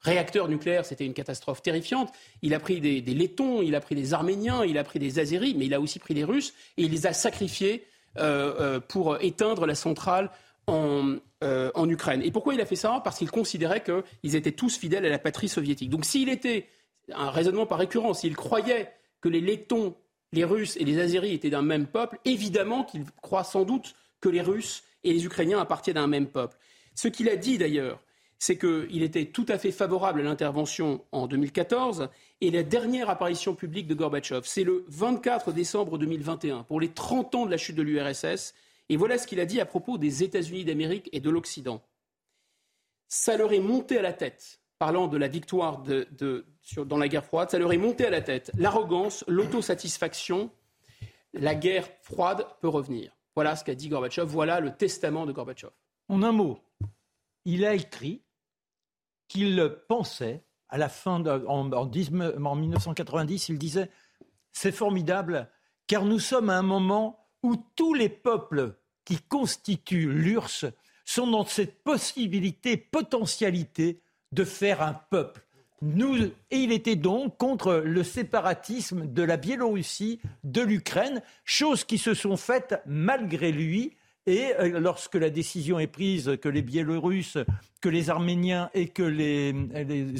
réacteur nucléaire, c'était une catastrophe terrifiante. Il a pris des, Lettons, il a pris des Arméniens, il a pris des Azéris, mais il a aussi pris des Russes, et il les a sacrifiés euh, euh, pour éteindre la centrale en, euh, en, Ukraine. Et pourquoi il a fait ça? Parce qu'il considérait qu'ils étaient tous fidèles à la patrie soviétique. Donc s'il était, un raisonnement par récurrence, s'il croyait que les Lettons, les Russes et les Azéris étaient d'un même peuple, évidemment qu'il croit sans doute que les Russes et les Ukrainiens appartiennent à un même peuple. Ce qu'il a dit d'ailleurs, c'est qu'il était tout à fait favorable à l'intervention en 2014 et la dernière apparition publique de Gorbatchev, c'est le 24 décembre 2021, pour les 30 ans de la chute de l'URSS. Et voilà ce qu'il a dit à propos des États-Unis d'Amérique et de l'Occident. Ça leur est monté à la tête, parlant de la victoire dans la guerre froide, ça leur est monté à la tête l'arrogance, l'autosatisfaction, la guerre froide peut revenir. Voilà ce qu'a dit Gorbatchev, voilà le testament de Gorbatchev. En un mot, il a écrit qu'il pensait, à la fin de, en, en 1990, il disait C'est formidable, car nous sommes à un moment où tous les peuples qui constituent l'URSS sont dans cette possibilité, potentialité de faire un peuple. Et il était donc contre le séparatisme de la Biélorussie, de l'Ukraine, choses qui se sont faites malgré lui et euh, lorsque la décision est prise que les Biélorusses, que les Arméniens et que les,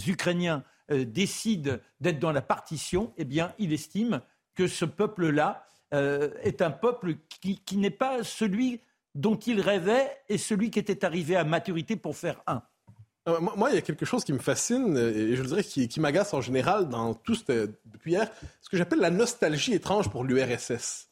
Ukrainiens euh, décident d'être dans la partition, eh bien, il estime que ce peuple-là euh, est un peuple qui, n'est pas celui dont il rêvait et celui qui était arrivé à maturité pour faire un. Moi, il y a quelque chose qui me fascine et je dirais qui, qui m'agace en général dans tout ce, depuis hier, ce que j'appelle la nostalgie étrange pour l'URSS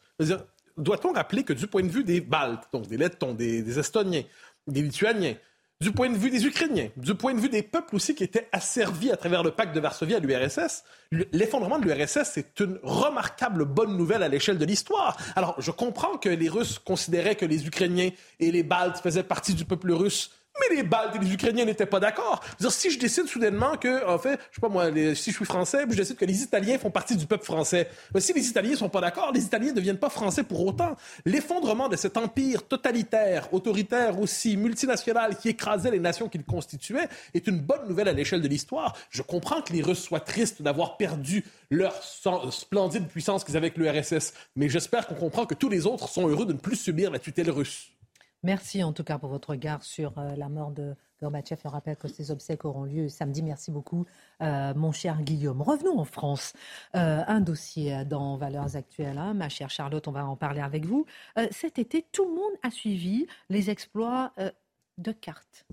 doit-on rappeler que du point de vue des Baltes, donc des Lettons, des, Estoniens, des Lituaniens, du point de vue des Ukrainiens, du point de vue des peuples aussi qui étaient asservis à travers le pacte de Varsovie à l'URSS, l'effondrement de l'URSS, c'est une remarquable bonne nouvelle à l'échelle de l'histoire. Alors, je comprends que les Russes considéraient que les Ukrainiens et les Baltes faisaient partie du peuple russe mais les Baltes et les Ukrainiens n'étaient pas d'accord. Si je décide soudainement que, en fait, je sais pas moi, si je suis français, je décide que les Italiens font partie du peuple français. si les Italiens sont pas d'accord, les Italiens ne deviennent pas français pour autant. L'effondrement de cet empire totalitaire, autoritaire aussi, multinational, qui écrasait les nations qu'il constituait, est une bonne nouvelle à l'échelle de l'histoire. Je comprends que les Russes soient tristes d'avoir perdu leur splendide puissance qu'ils avaient avec l'URSS, mais j'espère qu'on comprend que tous les autres sont heureux de ne plus subir la tutelle russe. Merci en tout cas pour votre regard sur euh, la mort de Gorbatchev. Je rappelle que ces obsèques auront lieu samedi. Merci beaucoup, euh, mon cher Guillaume. Revenons en France. Euh, un dossier dans Valeurs Actuelles. Hein. Ma chère Charlotte, on va en parler avec vous. cet été, tout le monde a suivi les exploits de cartes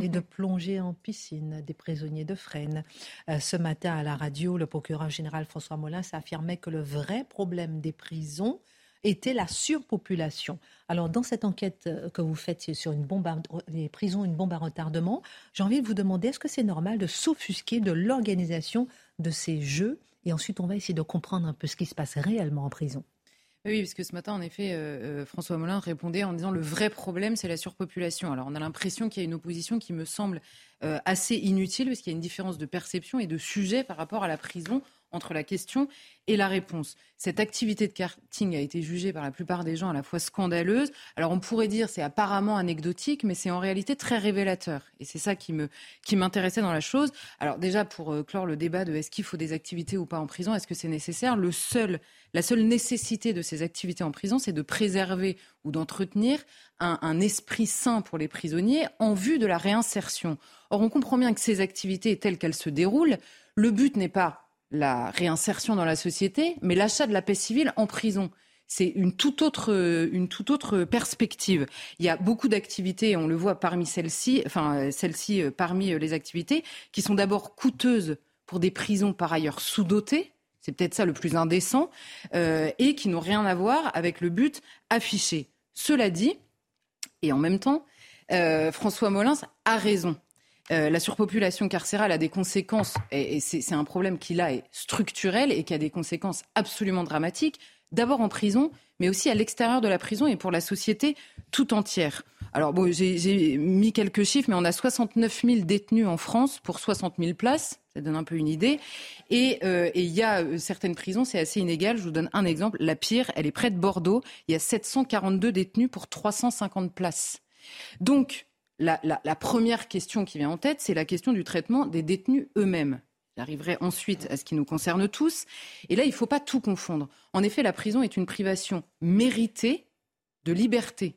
et de plongée en piscine des prisonniers de Fresnes. ce matin, à la radio, le procureur général François Molins affirmait que le vrai problème des prisons, était la surpopulation. Alors, dans cette enquête euh, que vous faites sur une bombe les prisons, une bombe à retardement, j'ai envie de vous demander est-ce que c'est normal de s'offusquer de l'organisation de ces jeux? Et ensuite, on va essayer de comprendre un peu ce qui se passe réellement en prison. Oui, parce que ce matin, en effet, euh, euh, François Molin répondait en disant le vrai problème, c'est la surpopulation. Alors, on a l'impression qu'il y a une opposition qui me semble assez inutile, parce qu'il y a une différence de perception et de sujet par rapport à la prison entre la question et la réponse. Cette activité de karting a été jugée par la plupart des gens à la fois scandaleuse. Alors on pourrait dire c'est apparemment anecdotique, mais c'est en réalité très révélateur. Et c'est ça qui me qui m'intéressait dans la chose. Alors déjà pour euh, clore le débat de est-ce qu'il faut des activités ou pas en prison, est-ce que c'est nécessaire? Le seul la seule nécessité de ces activités en prison, c'est de préserver ou d'entretenir un, un esprit sain pour les prisonniers en vue de la réinsertion. Or on comprend bien que ces activités telles qu'elles se déroulent, le but n'est pas la réinsertion dans la société, mais l'achat de la paix civile en prison. C'est une toute autre, une toute autre perspective. Il y a beaucoup d'activités, on le voit parmi celles-ci, enfin celles-ci euh, parmi euh, les activités, qui sont d'abord coûteuses pour des prisons par ailleurs sous-dotées. C'est peut-être ça le plus indécent, euh, et qui n'ont rien à voir avec le but affiché. Cela dit, et en même temps, François Molins a raison. Euh, la surpopulation carcérale a des conséquences, et, c'est un problème qui là est structurel et qui a des conséquences absolument dramatiques, d'abord en prison, mais aussi à l'extérieur de la prison et pour la société tout entière. Alors bon, j'ai mis quelques chiffres, mais on a 69 000 détenus en France pour 60 000 places. Ça donne un peu une idée. Et euh, il y a euh, certaines prisons, c'est assez inégal. Je vous donne un exemple. La pire, elle est près de Bordeaux. Il y a 742 détenus pour 350 places. Donc, la, première question qui vient en tête, c'est la question du traitement des détenus eux-mêmes. J'arriverai ensuite à ce qui nous concerne tous. Et là, il ne faut pas tout confondre. En effet, la prison est une privation méritée de liberté,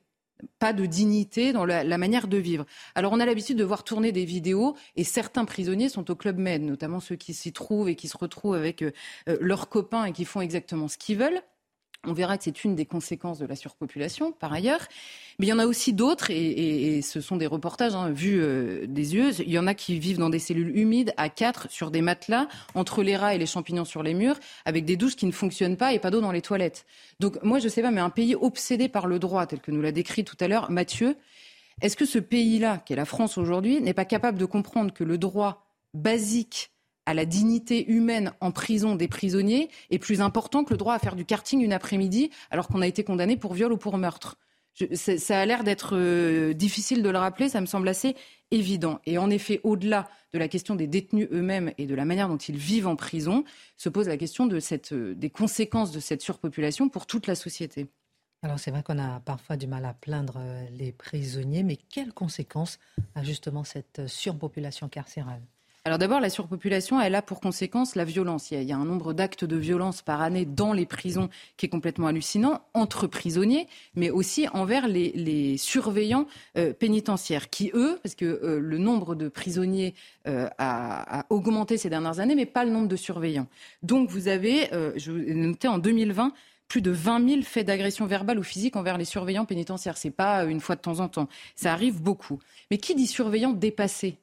pas de dignité dans la, manière de vivre. Alors, on a l'habitude de voir tourner des vidéos et certains prisonniers sont au Club Med, notamment ceux qui s'y trouvent et qui se retrouvent avec euh, euh, leurs copains et qui font exactement ce qu'ils veulent. On verra que c'est une des conséquences de la surpopulation, par ailleurs. Mais il y en a aussi d'autres, et, ce sont des reportages hein, vus euh, des yeux. Il y en a qui vivent dans des cellules humides, à quatre, sur des matelas, entre les rats et les champignons sur les murs, avec des douches qui ne fonctionnent pas et pas d'eau dans les toilettes. Donc moi, je ne sais pas, mais un pays obsédé par le droit, tel que nous l'a décrit tout à l'heure Mathieu, est-ce que ce pays-là, qui est la France aujourd'hui, n'est pas capable de comprendre que le droit basique à la dignité humaine en prison des prisonniers est plus important que le droit à faire du karting une après-midi alors qu'on a été condamné pour viol ou pour meurtre. ça a l'air d'être euh, difficile de le rappeler, ça me semble assez évident. Et en effet, au-delà de la question des détenus eux-mêmes et de la manière dont ils vivent en prison, se pose la question euh, des conséquences de cette surpopulation pour toute la société. Alors c'est vrai qu'on a parfois du mal à plaindre euh, les prisonniers, mais quelles conséquences a justement cette surpopulation carcérale? Alors d'abord, la surpopulation, elle a pour conséquence la violence. Il y a, un nombre d'actes de violence par année dans les prisons qui est complètement hallucinant, entre prisonniers, mais aussi envers les, surveillants euh, pénitentiaires, qui eux, parce que euh, le nombre de prisonniers euh, a, augmenté ces dernières années, mais pas le nombre de surveillants. Donc vous avez, je l'ai noté en 2020, plus de 20 000 faits d'agression verbale ou physique envers les surveillants pénitentiaires. C'est pas une fois de temps en temps. Ça arrive beaucoup. Mais qui dit surveillant dépassé?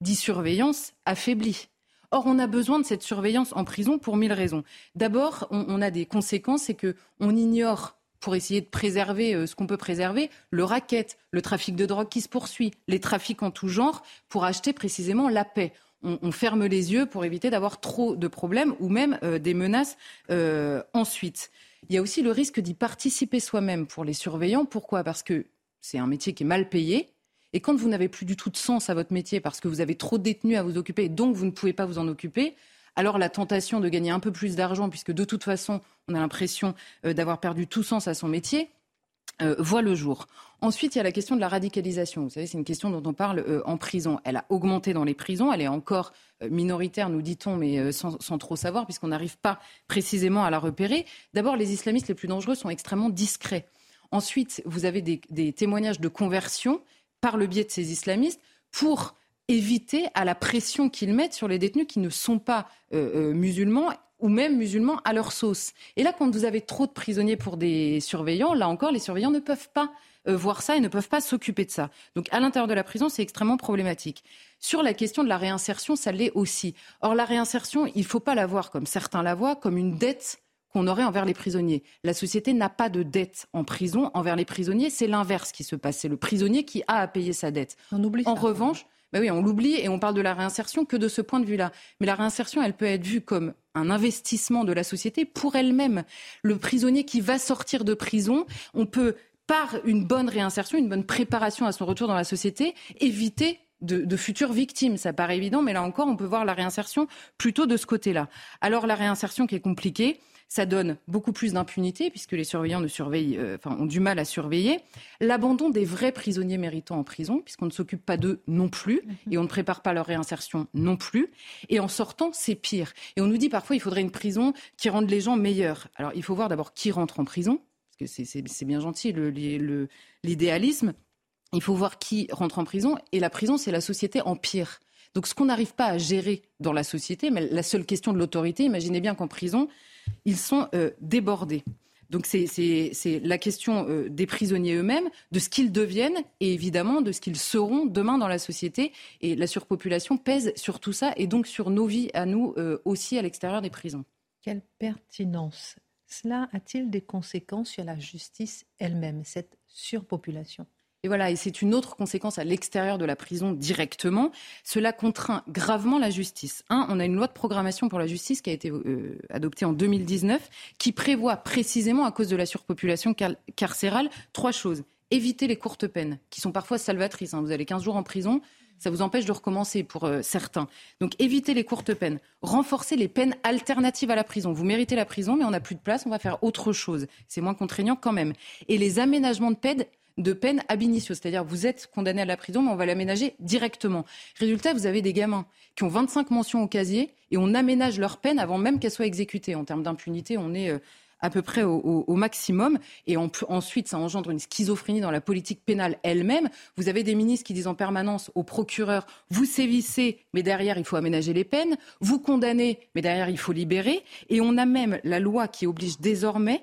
Dit surveillance affaiblie. Or, on a besoin de cette surveillance en prison pour mille raisons. D'abord, on, a des conséquences, c'est que on ignore pour essayer de préserver euh, ce qu'on peut préserver, le racket, le trafic de drogue qui se poursuit, les trafics en tout genre, pour acheter précisément la paix. On, ferme les yeux pour éviter d'avoir trop de problèmes ou même euh, des menaces euh, ensuite. Il y a aussi le risque d'y participer soi-même pour les surveillants. Pourquoi? Parce que c'est un métier qui est mal payé, et quand vous n'avez plus du tout de sens à votre métier parce que vous avez trop de détenus à vous occuper et donc vous ne pouvez pas vous en occuper, alors la tentation de gagner un peu plus d'argent, puisque de toute façon on a l'impression euh, d'avoir perdu tout sens à son métier, euh, voit le jour. Ensuite, il y a la question de la radicalisation. Vous savez, c'est une question dont on parle euh, en prison. Elle a augmenté dans les prisons, elle est encore minoritaire, nous dit-on, mais sans, trop savoir, puisqu'on n'arrive pas précisément à la repérer. D'abord, les islamistes les plus dangereux sont extrêmement discrets. Ensuite, vous avez des témoignages de conversion par le biais de ces islamistes pour éviter à la pression qu'ils mettent sur les détenus qui ne sont pas euh, euh, musulmans ou même musulmans à leur sauce. Et là, quand vous avez trop de prisonniers pour des surveillants, là encore, les surveillants ne peuvent pas euh, voir ça et ne peuvent pas s'occuper de ça. Donc à l'intérieur de la prison, c'est extrêmement problématique. Sur la question de la réinsertion, ça l'est aussi. Or, la réinsertion, il ne faut pas la voir comme certains la voient, comme une dette qu'on aurait envers les prisonniers. La société n'a pas de dette en prison envers les prisonniers. C'est l'inverse qui se passe. C'est le prisonnier qui a à payer sa dette. On oublie en revanche, bah oui, on l'oublie et on parle de la réinsertion que de ce point de vue-là. Mais la réinsertion, elle peut être vue comme un investissement de la société pour elle-même. Le prisonnier qui va sortir de prison, on peut, par une bonne réinsertion, une bonne préparation à son retour dans la société, éviter de, futures victimes. Ça paraît évident, mais là encore, on peut voir la réinsertion plutôt de ce côté-là. Alors la réinsertion qui est compliquée, ça donne beaucoup plus d'impunité puisque les surveillants ne surveillent, euh, enfin, ont du mal à surveiller. L'abandon des vrais prisonniers méritants en prison, puisqu'on ne s'occupe pas d'eux non plus mhm. et on ne prépare pas leur réinsertion non plus. Et en sortant, c'est pire. Et on nous dit parfois il faudrait une prison qui rende les gens meilleurs. Alors il faut voir d'abord qui rentre en prison, parce que c'est bien gentil l'idéalisme. Il faut voir qui rentre en prison. Et la prison, c'est la société en pire. Donc ce qu'on n'arrive pas à gérer dans la société, mais la seule question de l'autorité, imaginez bien qu'en prison, ils sont euh, débordés. Donc c'est la question euh, des prisonniers eux-mêmes, de ce qu'ils deviennent et évidemment de ce qu'ils seront demain dans la société. Et la surpopulation pèse sur tout ça et donc sur nos vies à nous euh, aussi à l'extérieur des prisons. Quelle pertinence cela a-t-il des conséquences sur la justice elle-même, cette surpopulation? Et voilà, et c'est une autre conséquence à l'extérieur de la prison directement. Cela contraint gravement la justice. Un, on a une loi de programmation pour la justice qui a été euh, adoptée en 2019, qui prévoit précisément, à cause de la surpopulation carcérale, trois choses. Éviter les courtes peines, qui sont parfois salvatrices. Hein. Vous avez 15 jours en prison, ça vous empêche de recommencer pour euh, certains. Donc éviter les courtes peines, renforcer les peines alternatives à la prison. Vous méritez la prison, mais on n'a plus de place, on va faire autre chose. C'est moins contraignant quand même. Et les aménagements de peine de peine ab initio, c'est-à-dire vous êtes condamné à la prison, mais on va l'aménager directement. Résultat, vous avez des gamins qui ont 25 mentions au casier et on aménage leur peine avant même qu'elle soit exécutée. En termes d'impunité, on est euh, à peu près au, maximum. Et ensuite, ça engendre une schizophrénie dans la politique pénale elle-même. Vous avez des ministres qui disent en permanence aux procureurs, vous sévissez, mais derrière, il faut aménager les peines. Vous condamnez, mais derrière, il faut libérer. Et on a même la loi qui oblige désormais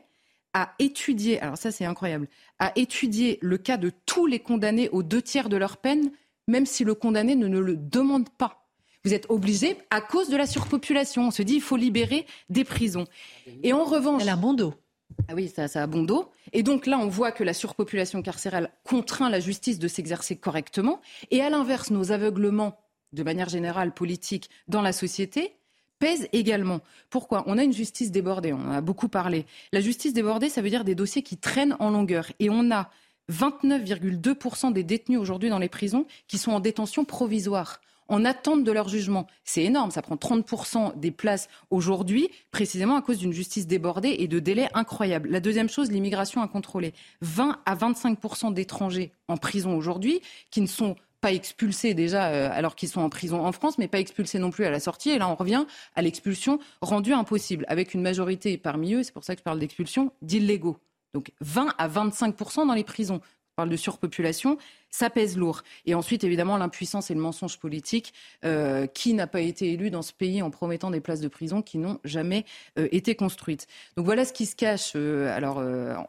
à étudier, alors ça c'est incroyable, à étudier le cas de tous les condamnés aux deux tiers de leur peine, même si le condamné ne, ne le demande pas. Vous êtes obligé à cause de la surpopulation. On se dit il faut libérer des prisons. Et en revanche. Elle a bon dos. Ah oui, ça, ça a bon dos. Et donc là, on voit que la surpopulation carcérale contraint la justice de s'exercer correctement. Et à l'inverse, nos aveuglements, de manière générale politique, dans la société, pèsent également. Pourquoi? On a une justice débordée, on en a beaucoup parlé. La justice débordée, ça veut dire des dossiers qui traînent en longueur. Et on a 29,2% des détenus aujourd'hui dans les prisons qui sont en détention provisoire en attente de leur jugement. C'est énorme, ça prend 30% des places aujourd'hui, précisément à cause d'une justice débordée et de délais incroyables. La deuxième chose, l'immigration incontrôlée. 20 à 25% d'étrangers en prison aujourd'hui qui ne sont pas expulsés déjà euh, alors qu'ils sont en prison en France, mais pas expulsés non plus à la sortie. Et là, on revient à l'expulsion rendue impossible, avec une majorité parmi eux, c'est pour ça que je parle d'expulsion, d'illégaux. Donc 20 à 25% dans les prisons parle de surpopulation, ça pèse lourd. Et ensuite, évidemment, l'impuissance et le mensonge politique. Euh, qui n'a pas été élu dans ce pays en promettant des places de prison qui n'ont jamais euh, été construites Donc voilà ce qui se cache, euh, alors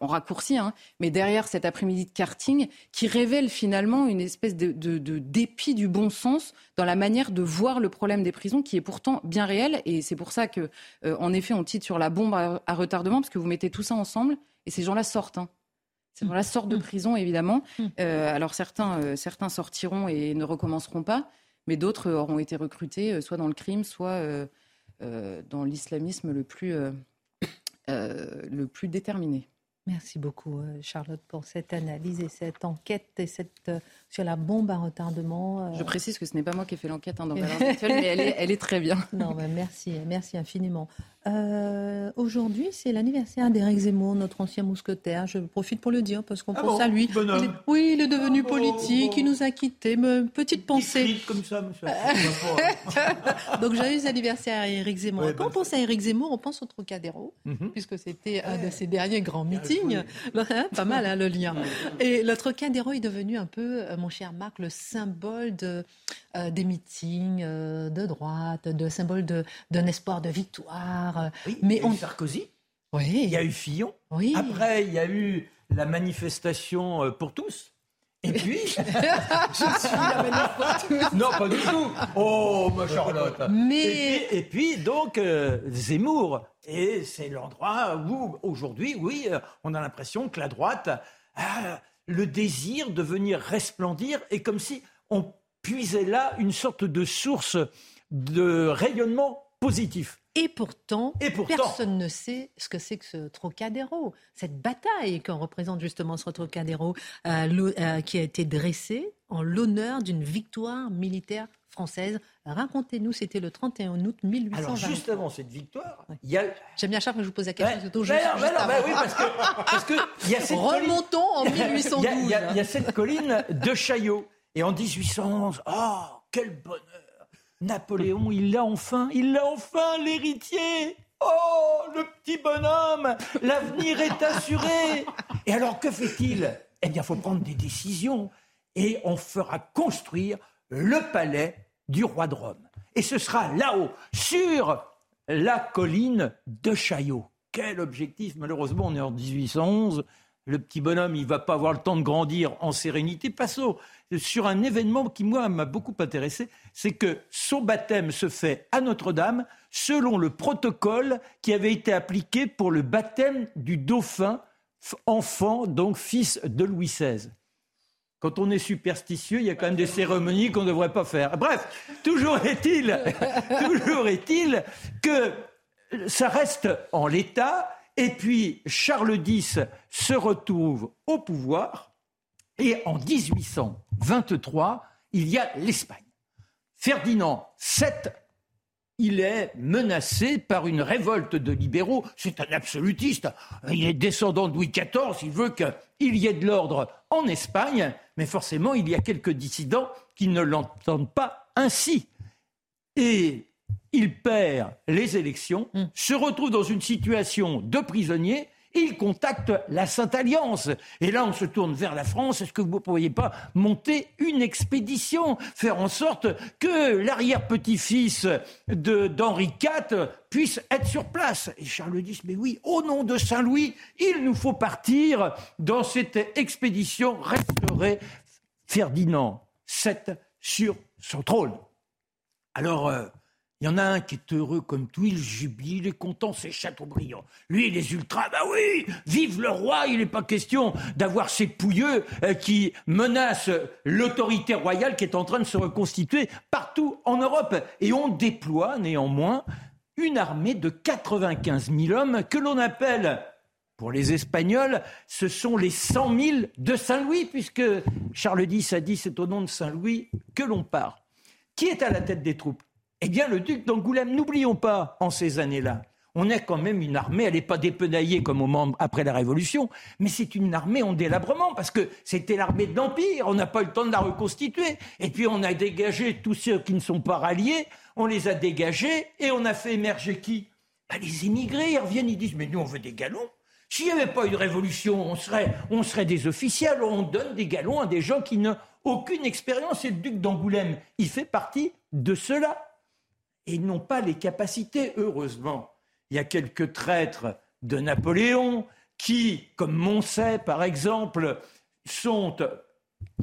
en raccourci, hein, mais derrière cet après-midi de karting, qui révèle finalement une espèce de, dépit du bon sens dans la manière de voir le problème des prisons, qui est pourtant bien réel. Et c'est pour ça que, en effet, on titre sur la bombe à, retardement, parce que vous mettez tout ça ensemble, et ces gens-là sortent. Hein. Sorte de mm. prison, évidemment. Mm. Euh, alors certains, euh, certains sortiront et ne recommenceront pas, mais d'autres auront été recrutés, euh, soit dans le crime, soit dans l'islamisme le plus, le plus déterminé. Merci beaucoup, Charlotte, pour cette analyse et cette enquête et cette, sur la bombe à retardement. Je précise que ce n'est pas moi qui ai fait l'enquête hein, dans [LAUGHS] mais elle est, elle est, très bien. Non, merci, merci infiniment. Euh, aujourd'hui, c'est l'anniversaire d'Éric Zemmour, notre ancien mousquetaire. Je profite pour le dire parce qu'on ah pense à lui. oui, il est devenu ah politique, il nous a quittés. Petite pensée. comme ça, monsieur. [LAUGHS] Donc, joyeux anniversaire à Éric Zemmour. Quand on pense à Éric Zemmour, on pense au Trocadéro, mhm. puisque c'était un de ses derniers grands meetings. Hein, pas mal, hein, le lien. Et le Trocadéro est devenu un peu, euh, mon cher Marc, le symbole de, euh, des meetings de droite, de symbole d'un espoir de victoire oui, mais il y a on... eu Sarkozy. Oui. Il y a eu Fillon. Oui. Après, il y a eu la manifestation euh, pour tous. Et puis, [LAUGHS] je suis la Non, pas du tout. Oh, ma Charlotte. Mais... Et, puis, donc, euh, Zemmour. Et c'est l'endroit où, aujourd'hui, oui, euh, on a l'impression que la droite a le désir de venir resplendir et comme si on puisait là une sorte de source de rayonnement positif. Et pourtant, personne ne sait ce que c'est que ce Trocadéro, cette bataille qu'on représente justement ce Trocadéro, euh, euh, qui a été dressé en l'honneur d'une victoire militaire française. Racontez-nous, c'était le 31 août 1820. Alors, juste avant cette victoire, il y a. J'aime bien chaque fois que je vous pose la question, Ouais. c'est toujours Mais juste, non, mais juste non, mais avant. oui, parce que, parce que il y a [LAUGHS] cette colline- Remontons en [LAUGHS] il y a- 1812. Il y, y a cette colline de Chaillot. Et en 1811, oh, quel bonheur Napoléon, il l'a enfin, il l'a enfin, l'héritier Oh, le petit bonhomme L'avenir est assuré Et alors, que fait-il? Eh bien, il faut prendre des décisions. Et on fera construire le palais du roi de Rome. Et ce sera là-haut, sur la colline de Chaillot. Quel objectif? Malheureusement, on est en 1811. Le petit bonhomme, il va pas avoir le temps de grandir en sérénité. Passons sur un événement qui, moi, m'a beaucoup intéressé. C'est que son baptême se fait à Notre-Dame selon le protocole qui avait été appliqué pour le baptême du dauphin, enfant, donc fils de Louis XVI. Quand on est superstitieux, il y a quand même des cérémonies qu'on ne devrait pas faire. Bref, toujours est-il, [LAUGHS] toujours est-il que ça reste en l'état. Et puis Charles X se retrouve au pouvoir. Et en 1823, il y a l'Espagne. Ferdinand VII, il est menacé par une révolte de libéraux. C'est un absolutiste. Il est descendant de Louis XIV. Il veut qu'il y ait de l'ordre en Espagne. Mais forcément, il y a quelques dissidents qui ne l'entendent pas ainsi. Et il perd les élections, se retrouve dans une situation de prisonnier. Il contacte la Sainte Alliance. Et là, on se tourne vers la France. Est-ce que vous ne pourriez pas monter une expédition Faire en sorte que l'arrière-petit-fils d'Henri IV puisse être sur place? Et Charles X, mais oui, au nom de Saint-Louis, il nous faut partir dans cette expédition, restaurer Ferdinand VII sur son trône. Alors, euh, il y en a un qui est heureux comme tout, il jubile, il est content, c'est Chateaubriand. Lui, les ultras, bah oui, vive le roi, il n'est pas question d'avoir ces pouilleux euh, qui menacent l'autorité royale qui est en train de se reconstituer partout en Europe. Et on déploie néanmoins une armée de 95 000 hommes que l'on appelle pour les Espagnols, ce sont les 100 000 de Saint-Louis, puisque Charles X a dit c'est au nom de Saint-Louis que l'on part. Qui est à la tête des troupes? Eh bien, le duc d'Angoulême. N'oublions pas, en ces années-là, on a quand même une armée, elle n'est pas dépenaillée comme au moment après la Révolution, mais c'est une armée en délabrement, parce que c'était l'armée de l'Empire, on n'a pas eu le temps de la reconstituer. Et puis on a dégagé tous ceux qui ne sont pas ralliés, on les a dégagés, et on a fait émerger qui? Bah, Les immigrés, ils reviennent, ils disent, mais nous on veut des galons. S'il n'y avait pas eu révolution, on serait, on serait des officiels, on donne des galons à des gens qui n'ont aucune expérience. Et le duc d'Angoulême, il fait partie de cela. Et ils n'ont pas les capacités, heureusement. Il y a quelques traîtres de Napoléon qui, comme Moncey par exemple, sont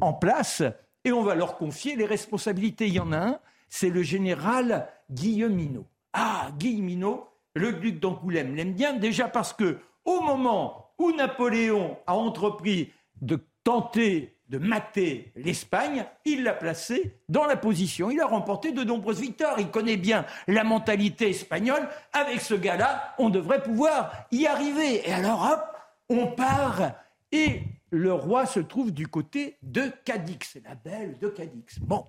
en place et on va leur confier les responsabilités. Il y en a un, c'est le général Guilleminot. Ah, Guilleminot, le duc d'Angoulême l'aime bien déjà parce que au moment où Napoléon a entrepris de tenter de mater l'Espagne, il l'a placé dans la position. Il a remporté de nombreuses victoires. Il connaît bien la mentalité espagnole. Avec ce gars-là, on devrait pouvoir y arriver. Et alors, hop, on part. Et le roi se trouve du côté de Cadix. La belle de Cadix. Bon,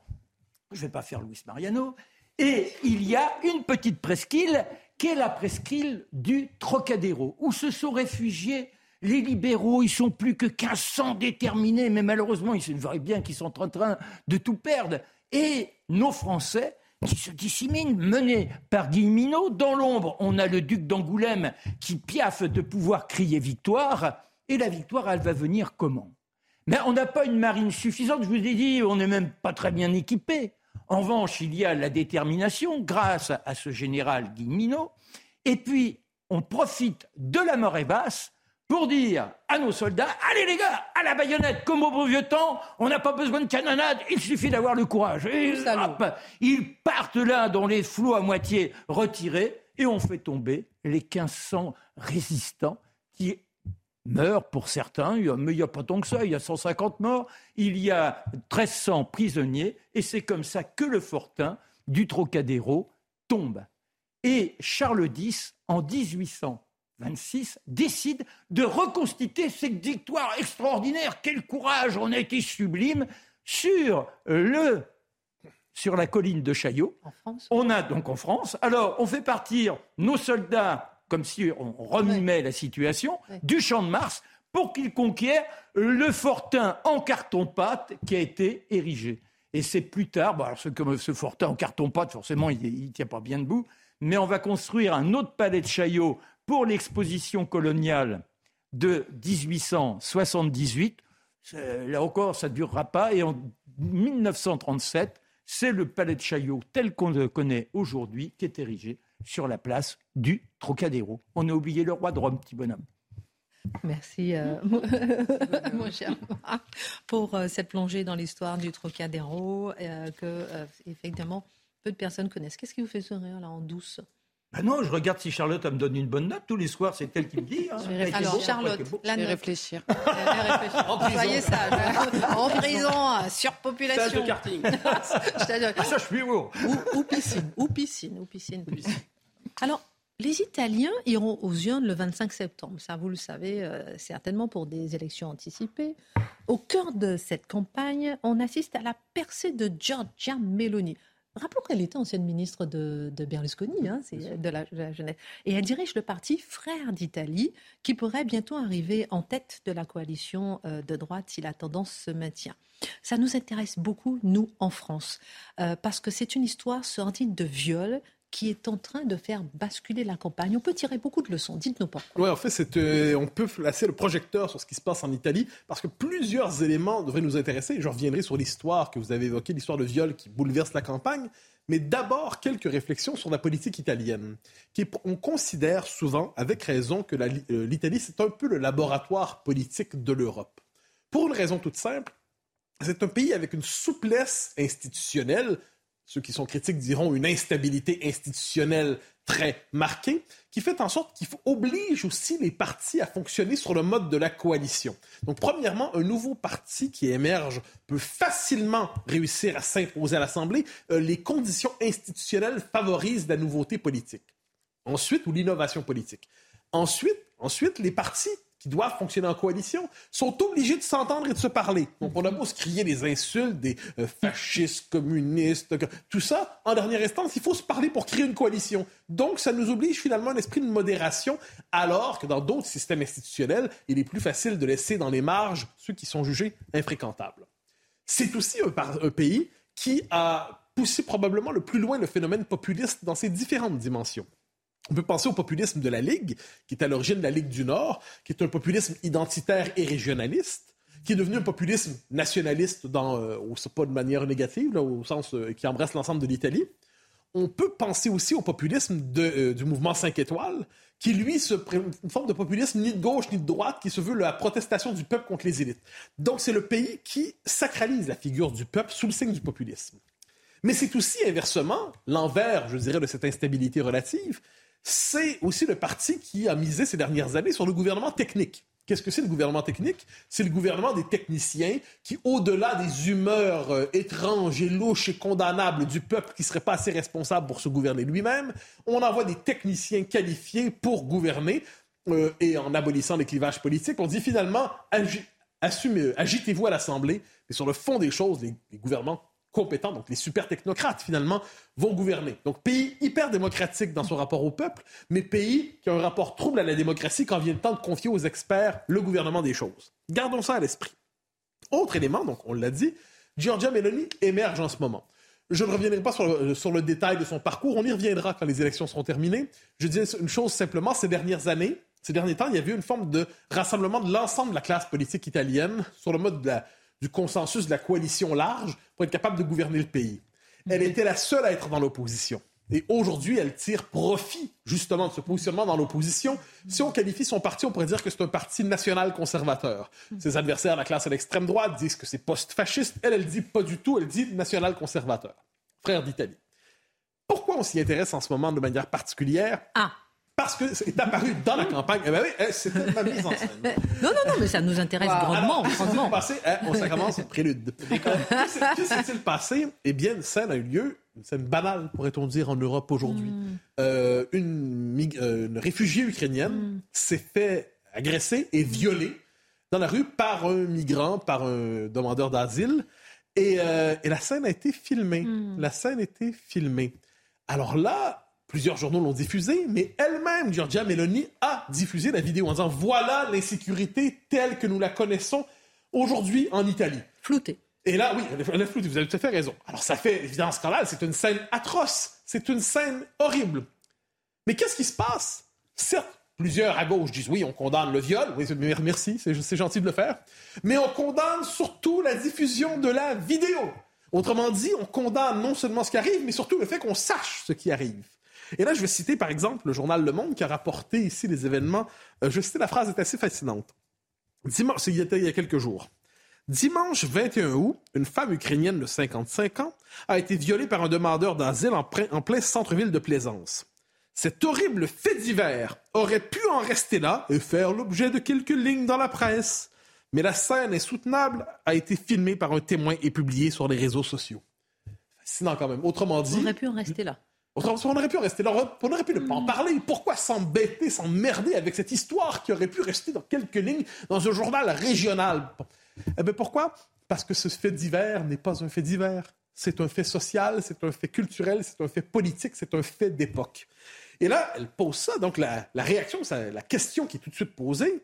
je ne vais pas faire Luis Mariano. Et il y a une petite presqu'île qui est la presqu'île du Trocadéro, où se sont réfugiés les libéraux. Ils sont plus que 1500 déterminés, mais malheureusement, ils voient bien qu'ils sont en train de tout perdre. Et nos Français qui se disséminent, menés par Guilleminot. Dans l'ombre, on a le duc d'Angoulême qui piaffe de pouvoir crier victoire. Et la victoire, elle va venir comment? Mais on n'a pas une marine suffisante. Je vous ai dit, on n'est même pas très bien équipé. En revanche, il y a la détermination grâce à ce général Guilleminot. Et puis, on profite de la marée basse pour dire à nos soldats Allez les gars, à la baïonnette, comme au beau vieux temps, on n'a pas besoin de canonnade, il suffit d'avoir le courage. Et hop, ils partent là dans les flots à moitié retirés et on fait tomber les 1500 résistants qui meurent pour certains, mais il n'y a pas tant que ça, il y a 150 morts, il y a 1300 prisonniers, et c'est comme ça que le fortin du Trocadéro tombe. Et Charles X, en 1826, décide de reconstituer cette victoire extraordinaire. Quel courage, on a été sublime sur le sur la colline de Chaillot. En France On a donc en France. Alors, on fait partir nos soldats, comme si on remimait la situation, du champ de Mars pour qu'ils conquièrent le fortin en carton-pâte qui a été érigé. Et c'est plus tard, bon, alors ce, comme ce fortin en carton-pâte, forcément, il ne tient pas bien debout, mais on va construire un autre palais de Chaillot pour l'exposition coloniale de 1878. C'est- Là encore, ça ne durera pas. Et en 1937, c'est le palais de Chaillot tel qu'on le connaît aujourd'hui qui est érigé sur la place du Trocadéro. On a oublié le roi de Rome, petit bonhomme. Merci, euh, [LAUGHS] mon cher pour euh, cette plongée dans l'histoire du Trocadéro euh, que, effectivement, peu de personnes connaissent. Qu'est-ce qui vous fait sourire, là, en douce? Ben non, je regarde si Charlotte elle me donne une bonne note. Tous les soirs, c'est elle qui me dit. hein. Alors, beau, Charlotte, la note. réfléchir. Soyez sage. En prison, Stage [LAUGHS] surpopulation. de karting. [LAUGHS] Ah, ça, je suis heureux. ou, ou piscine, ou piscine, ou piscine. Alors, les Italiens iront aux urnes le 25 septembre. Ça, vous le savez euh, certainement pour des élections anticipées. Au cœur de cette campagne, on assiste à la percée de Giorgia Meloni. Rappelons qu'elle était ancienne ministre de, de Berlusconi, hein, c'est de la, de la jeunesse. Et elle dirige le parti Frères d'Italie, qui pourrait bientôt arriver en tête de la coalition euh, de droite si la tendance se maintient. Ça nous intéresse beaucoup, nous, en France, euh, parce que c'est une histoire sordide de viol qui est en train de faire basculer la campagne. On peut tirer beaucoup de leçons. Dites-nous pourquoi. Oui, en fait, euh, on peut placer le projecteur sur ce qui se passe en Italie parce que plusieurs éléments devraient nous intéresser. Je reviendrai sur l'histoire que vous avez évoquée, l'histoire de viol qui bouleverse la campagne. Mais d'abord, quelques réflexions sur la politique italienne. Qui on considère souvent, avec raison, que euh, l'Italie, c'est un peu le laboratoire politique de l'Europe. Pour une raison toute simple, c'est un pays avec une souplesse institutionnelle, ceux qui sont critiques diront une instabilité institutionnelle très marquée, qui fait en sorte qu'il oblige aussi les partis à fonctionner sur le mode de la coalition. Donc, premièrement, un nouveau parti qui émerge peut facilement réussir à s'imposer à l'Assemblée. Euh, les conditions institutionnelles favorisent la nouveauté politique. Ensuite, ou l'innovation politique. Ensuite, ensuite, les partis qui doivent fonctionner en coalition sont obligés de s'entendre et de se parler. Donc, on a beau se crier des insultes, des euh, fascistes, communistes, tout ça, en dernière instance, il faut se parler pour créer une coalition. Donc, ça nous oblige finalement à un esprit de modération, alors que dans d'autres systèmes institutionnels, il est plus facile de laisser dans les marges ceux qui sont jugés infréquentables. C'est aussi un pays qui a poussé probablement le plus loin le phénomène populiste dans ses différentes dimensions. On peut penser au populisme de la Ligue, qui est à l'origine de la Ligue du Nord, qui est un populisme identitaire et régionaliste, qui est devenu un populisme nationaliste, dans, euh, pas de manière négative, au sens euh, qui embrasse l'ensemble de l'Italie. On peut penser aussi au populisme euh, du mouvement 5 étoiles, qui lui, se, une forme de populisme ni de gauche ni de droite, qui se veut la protestation du peuple contre les élites. Donc c'est le pays qui sacralise la figure du peuple sous le signe du populisme. Mais c'est aussi inversement l'envers, je dirais, de cette instabilité relative. C'est aussi le parti qui a misé ces dernières années sur le gouvernement technique. Qu'est-ce que c'est le gouvernement technique? C'est le gouvernement des techniciens qui, au-delà des humeurs euh, étranges et louches et condamnables du peuple qui serait pas assez responsable pour se gouverner lui-même, on envoie des techniciens qualifiés pour gouverner euh, et en abolissant les clivages politiques, on dit finalement, assumez- agitez-vous à l'Assemblée, mais sur le fond des choses, les, les gouvernements compétents, donc les super technocrates finalement, vont gouverner. Donc pays hyper démocratique dans son rapport au peuple, mais pays qui a un rapport trouble à la démocratie quand vient le temps de confier aux experts le gouvernement des choses. Gardons ça à l'esprit. Autre élément, donc on l'a dit, Giorgia Meloni émerge en ce moment. Je ne reviendrai pas sur le, sur le détail de son parcours, on y reviendra quand les élections seront terminées. Je dis une chose simplement, ces dernières années, ces derniers temps, il y avait une forme de rassemblement de l'ensemble de la classe politique italienne sur le mode de la- du consensus de la coalition large pour être capable de gouverner le pays. Elle était la seule à être dans l'opposition. Et aujourd'hui, elle tire profit justement de ce positionnement dans l'opposition. Si on qualifie son parti, on pourrait dire que c'est un parti national conservateur. Ses adversaires, la classe à l'extrême droite, disent que c'est post-fasciste. Elle, elle dit pas du tout, elle dit national conservateur. Frère d'Italie. Pourquoi on s'y intéresse en ce moment de manière particulière? Ah, Parce que c'est apparu dans la campagne. Eh ben oui, eh, c'était ma mise en scène. [LAUGHS] non, non, non, mais ça nous intéresse grandement, Alors, passé? Hein, on ça commence prélude. [LAUGHS] Que s'est- que s'est-il passé? Eh bien, une scène a eu lieu, une scène banale, pourrait-on dire, en Europe aujourd'hui. Euh, une, mig- euh, une réfugiée ukrainienne s'est fait agresser et violer dans la rue par un migrant, par un demandeur d'asile. Et, euh, et la scène a été filmée. Hmm. La scène a été filmée. Alors là, plusieurs journaux l'ont diffusée, mais elle-même, Giorgia Meloni, a diffusé la vidéo en disant voilà l'insécurité telle que nous la connaissons aujourd'hui en Italie. Flouté. Et là, oui, elle est- floutée, vous avez tout à fait raison. Alors ça fait évidemment scandale, c'est une scène atroce, c'est une scène horrible. Mais qu'est-ce qui se passe? Certes, plusieurs à gauche disent oui, on condamne le viol, oui, mer- merci, c'est gentil de le faire, mais on condamne surtout la diffusion de la vidéo. Autrement dit, on condamne non seulement ce qui arrive, mais surtout le fait qu'on sache ce qui arrive. Et là, je vais citer par exemple le journal Le Monde qui a rapporté ici les événements. Euh, je vais la phrase est assez fascinante. Dimanche, il y a- quelques jours. Dimanche 21 août, une femme ukrainienne de 55 ans a été violée par un demandeur d'asile en, plein- en plein centre-ville de Plaisance. Cet horrible fait divers aurait pu en rester là et faire l'objet de quelques lignes dans la presse. Mais la scène insoutenable a été filmée par un témoin et publiée sur les réseaux sociaux. Fascinant quand même. Autrement dit, On aurait pu en rester là. Autrement, on aurait pu en rester là, on aurait pu ne pas en parler. Pourquoi s'embêter, s'emmerder avec cette histoire qui aurait pu rester dans quelques lignes dans un journal régional? Eh bien, pourquoi? Parce que ce fait divers n'est pas un fait divers. C'est un fait social, c'est un fait culturel, c'est un fait politique, c'est un fait d'époque. Et là, elle pose ça. Donc, la, la réaction, ça- la question qui est tout de suite posée,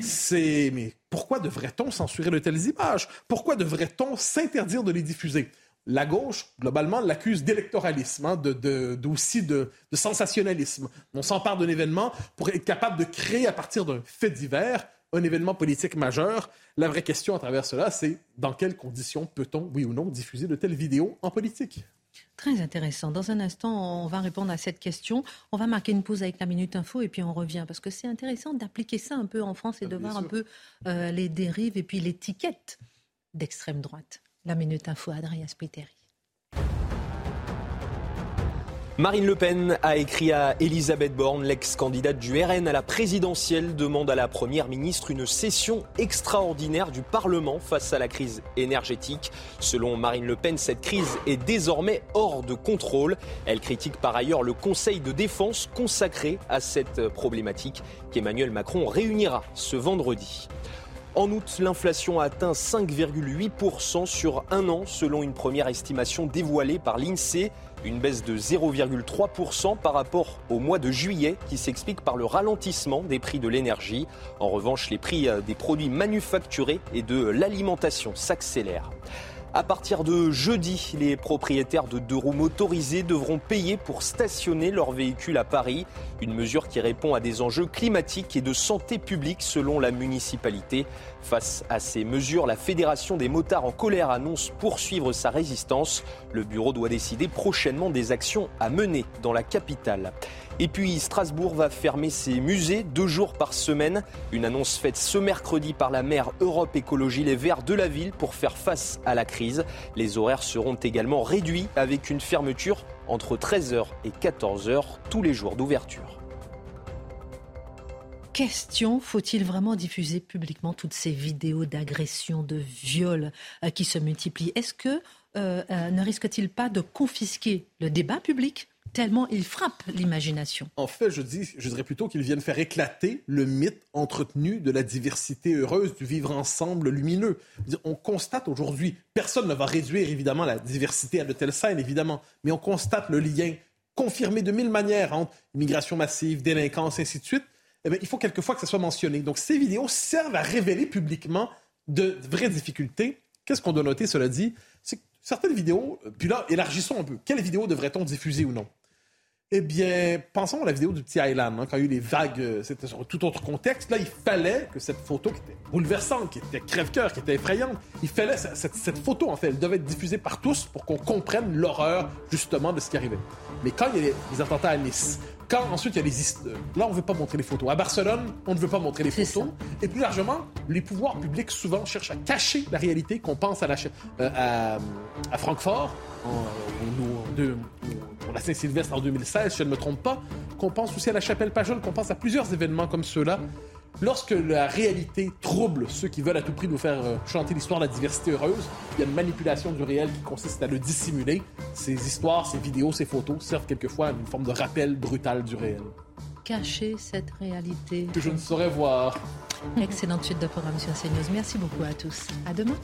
c'est mais pourquoi devrait-on censurer de telles images? Pourquoi devrait-on s'interdire de les diffuser? La gauche, globalement, l'accuse d'électoralisme, hein, de, de, d'aussi de, de sensationnalisme. On s'empare d'un événement pour être capable de créer à partir d'un fait divers un événement politique majeur. La vraie question à travers cela, c'est dans quelles conditions peut-on, oui ou non, diffuser de telles vidéos en politique? Très intéressant. Dans un instant, on va répondre à cette question. On va marquer une pause avec la Minute Info et puis on revient parce que c'est intéressant d'appliquer ça un peu en France et de Ah, bien voir un peu euh, les dérives et puis l'étiquette d'extrême droite. La Minute Info, Adrien Spiteri. Marine Le Pen a écrit à Elisabeth Borne, l'ex-candidate du RN à la présidentielle, demande à la Première ministre une session extraordinaire du Parlement face à la crise énergétique. Selon Marine Le Pen, cette crise est désormais hors de contrôle. Elle critique par ailleurs le Conseil de défense consacré à cette problématique qu'Emmanuel Macron réunira ce vendredi. En août, l'inflation a atteint 5,8% sur un an, selon une première estimation dévoilée par l'INSEE. Une baisse de 0,3% par rapport au mois de juillet, qui s'explique par le ralentissement des prix de l'énergie. En revanche, les prix euh, des produits manufacturés et de l'alimentation s'accélèrent. À partir de jeudi, les propriétaires de deux roues motorisées devront payer pour stationner leur véhicule à Paris. Une mesure qui répond à des enjeux climatiques et de santé publique selon la municipalité. Face à ces mesures, la Fédération des motards en colère annonce poursuivre sa résistance. Le bureau doit décider prochainement des actions à mener dans la capitale. Et puis Strasbourg va fermer ses musées deux jours par semaine. Une annonce faite ce mercredi par la maire Europe Écologie Les Verts de la ville pour faire face à la crise. Les horaires seront également réduits avec une fermeture entre 13h et 14h tous les jours d'ouverture. Question, faut-il vraiment diffuser publiquement toutes ces vidéos d'agressions, de viols euh, qui se multiplient? Est-ce que euh, euh, ne risque-t-il pas de confisquer le débat public tellement il frappe l'imagination? En fait, je, dis, je dirais plutôt qu'ils viennent faire éclater le mythe entretenu de la diversité heureuse, du vivre ensemble lumineux. On constate aujourd'hui, personne ne va réduire évidemment la diversité à de telles scènes, évidemment, mais on constate le lien confirmé de mille manières entre immigration massive, délinquance, ainsi de suite. Eh il faut quelquefois que ça soit mentionné. Donc, ces vidéos servent à révéler publiquement de vraies difficultés. Qu'est-ce qu'on doit noter, cela dit? C'est que certaines vidéos, puis là, élargissons un peu. Quelles vidéos devrait-on diffuser ou non? Eh bien, pensons à la vidéo du petit Island, hein, quand il y a eu les vagues, euh, c'était sur un tout autre contexte. Là, il fallait que cette photo qui était bouleversante, qui était crève-cœur, qui était effrayante, il fallait, cette, cette photo, en fait, elle devait être diffusée par tous pour qu'on comprenne l'horreur, justement, de ce qui arrivait. Mais quand il y a les, les attentats à Nice, quand ensuite il y a les euh, là on ne veut pas montrer les photos. À Barcelone, on ne veut pas montrer les photos. Et plus largement, les pouvoirs publics souvent cherchent à cacher la réalité. Qu'on pense à la euh, à, à Francfort, en, pour la Saint-Sylvestre en 2016, si je ne me trompe pas, qu'on pense aussi à la chapelle Pajol, qu'on pense à plusieurs événements comme ceux-là. Lorsque la réalité trouble ceux qui veulent à tout prix nous faire euh, chanter l'histoire de la diversité heureuse, il y a une manipulation du réel qui consiste à le dissimuler. Ces histoires, ces vidéos, ces photos servent quelquefois à une forme de rappel brutal du réel. Cacher cette réalité. Que je ne saurais voir. Excellente suite de programme sur CNews. Merci beaucoup à tous. À demain.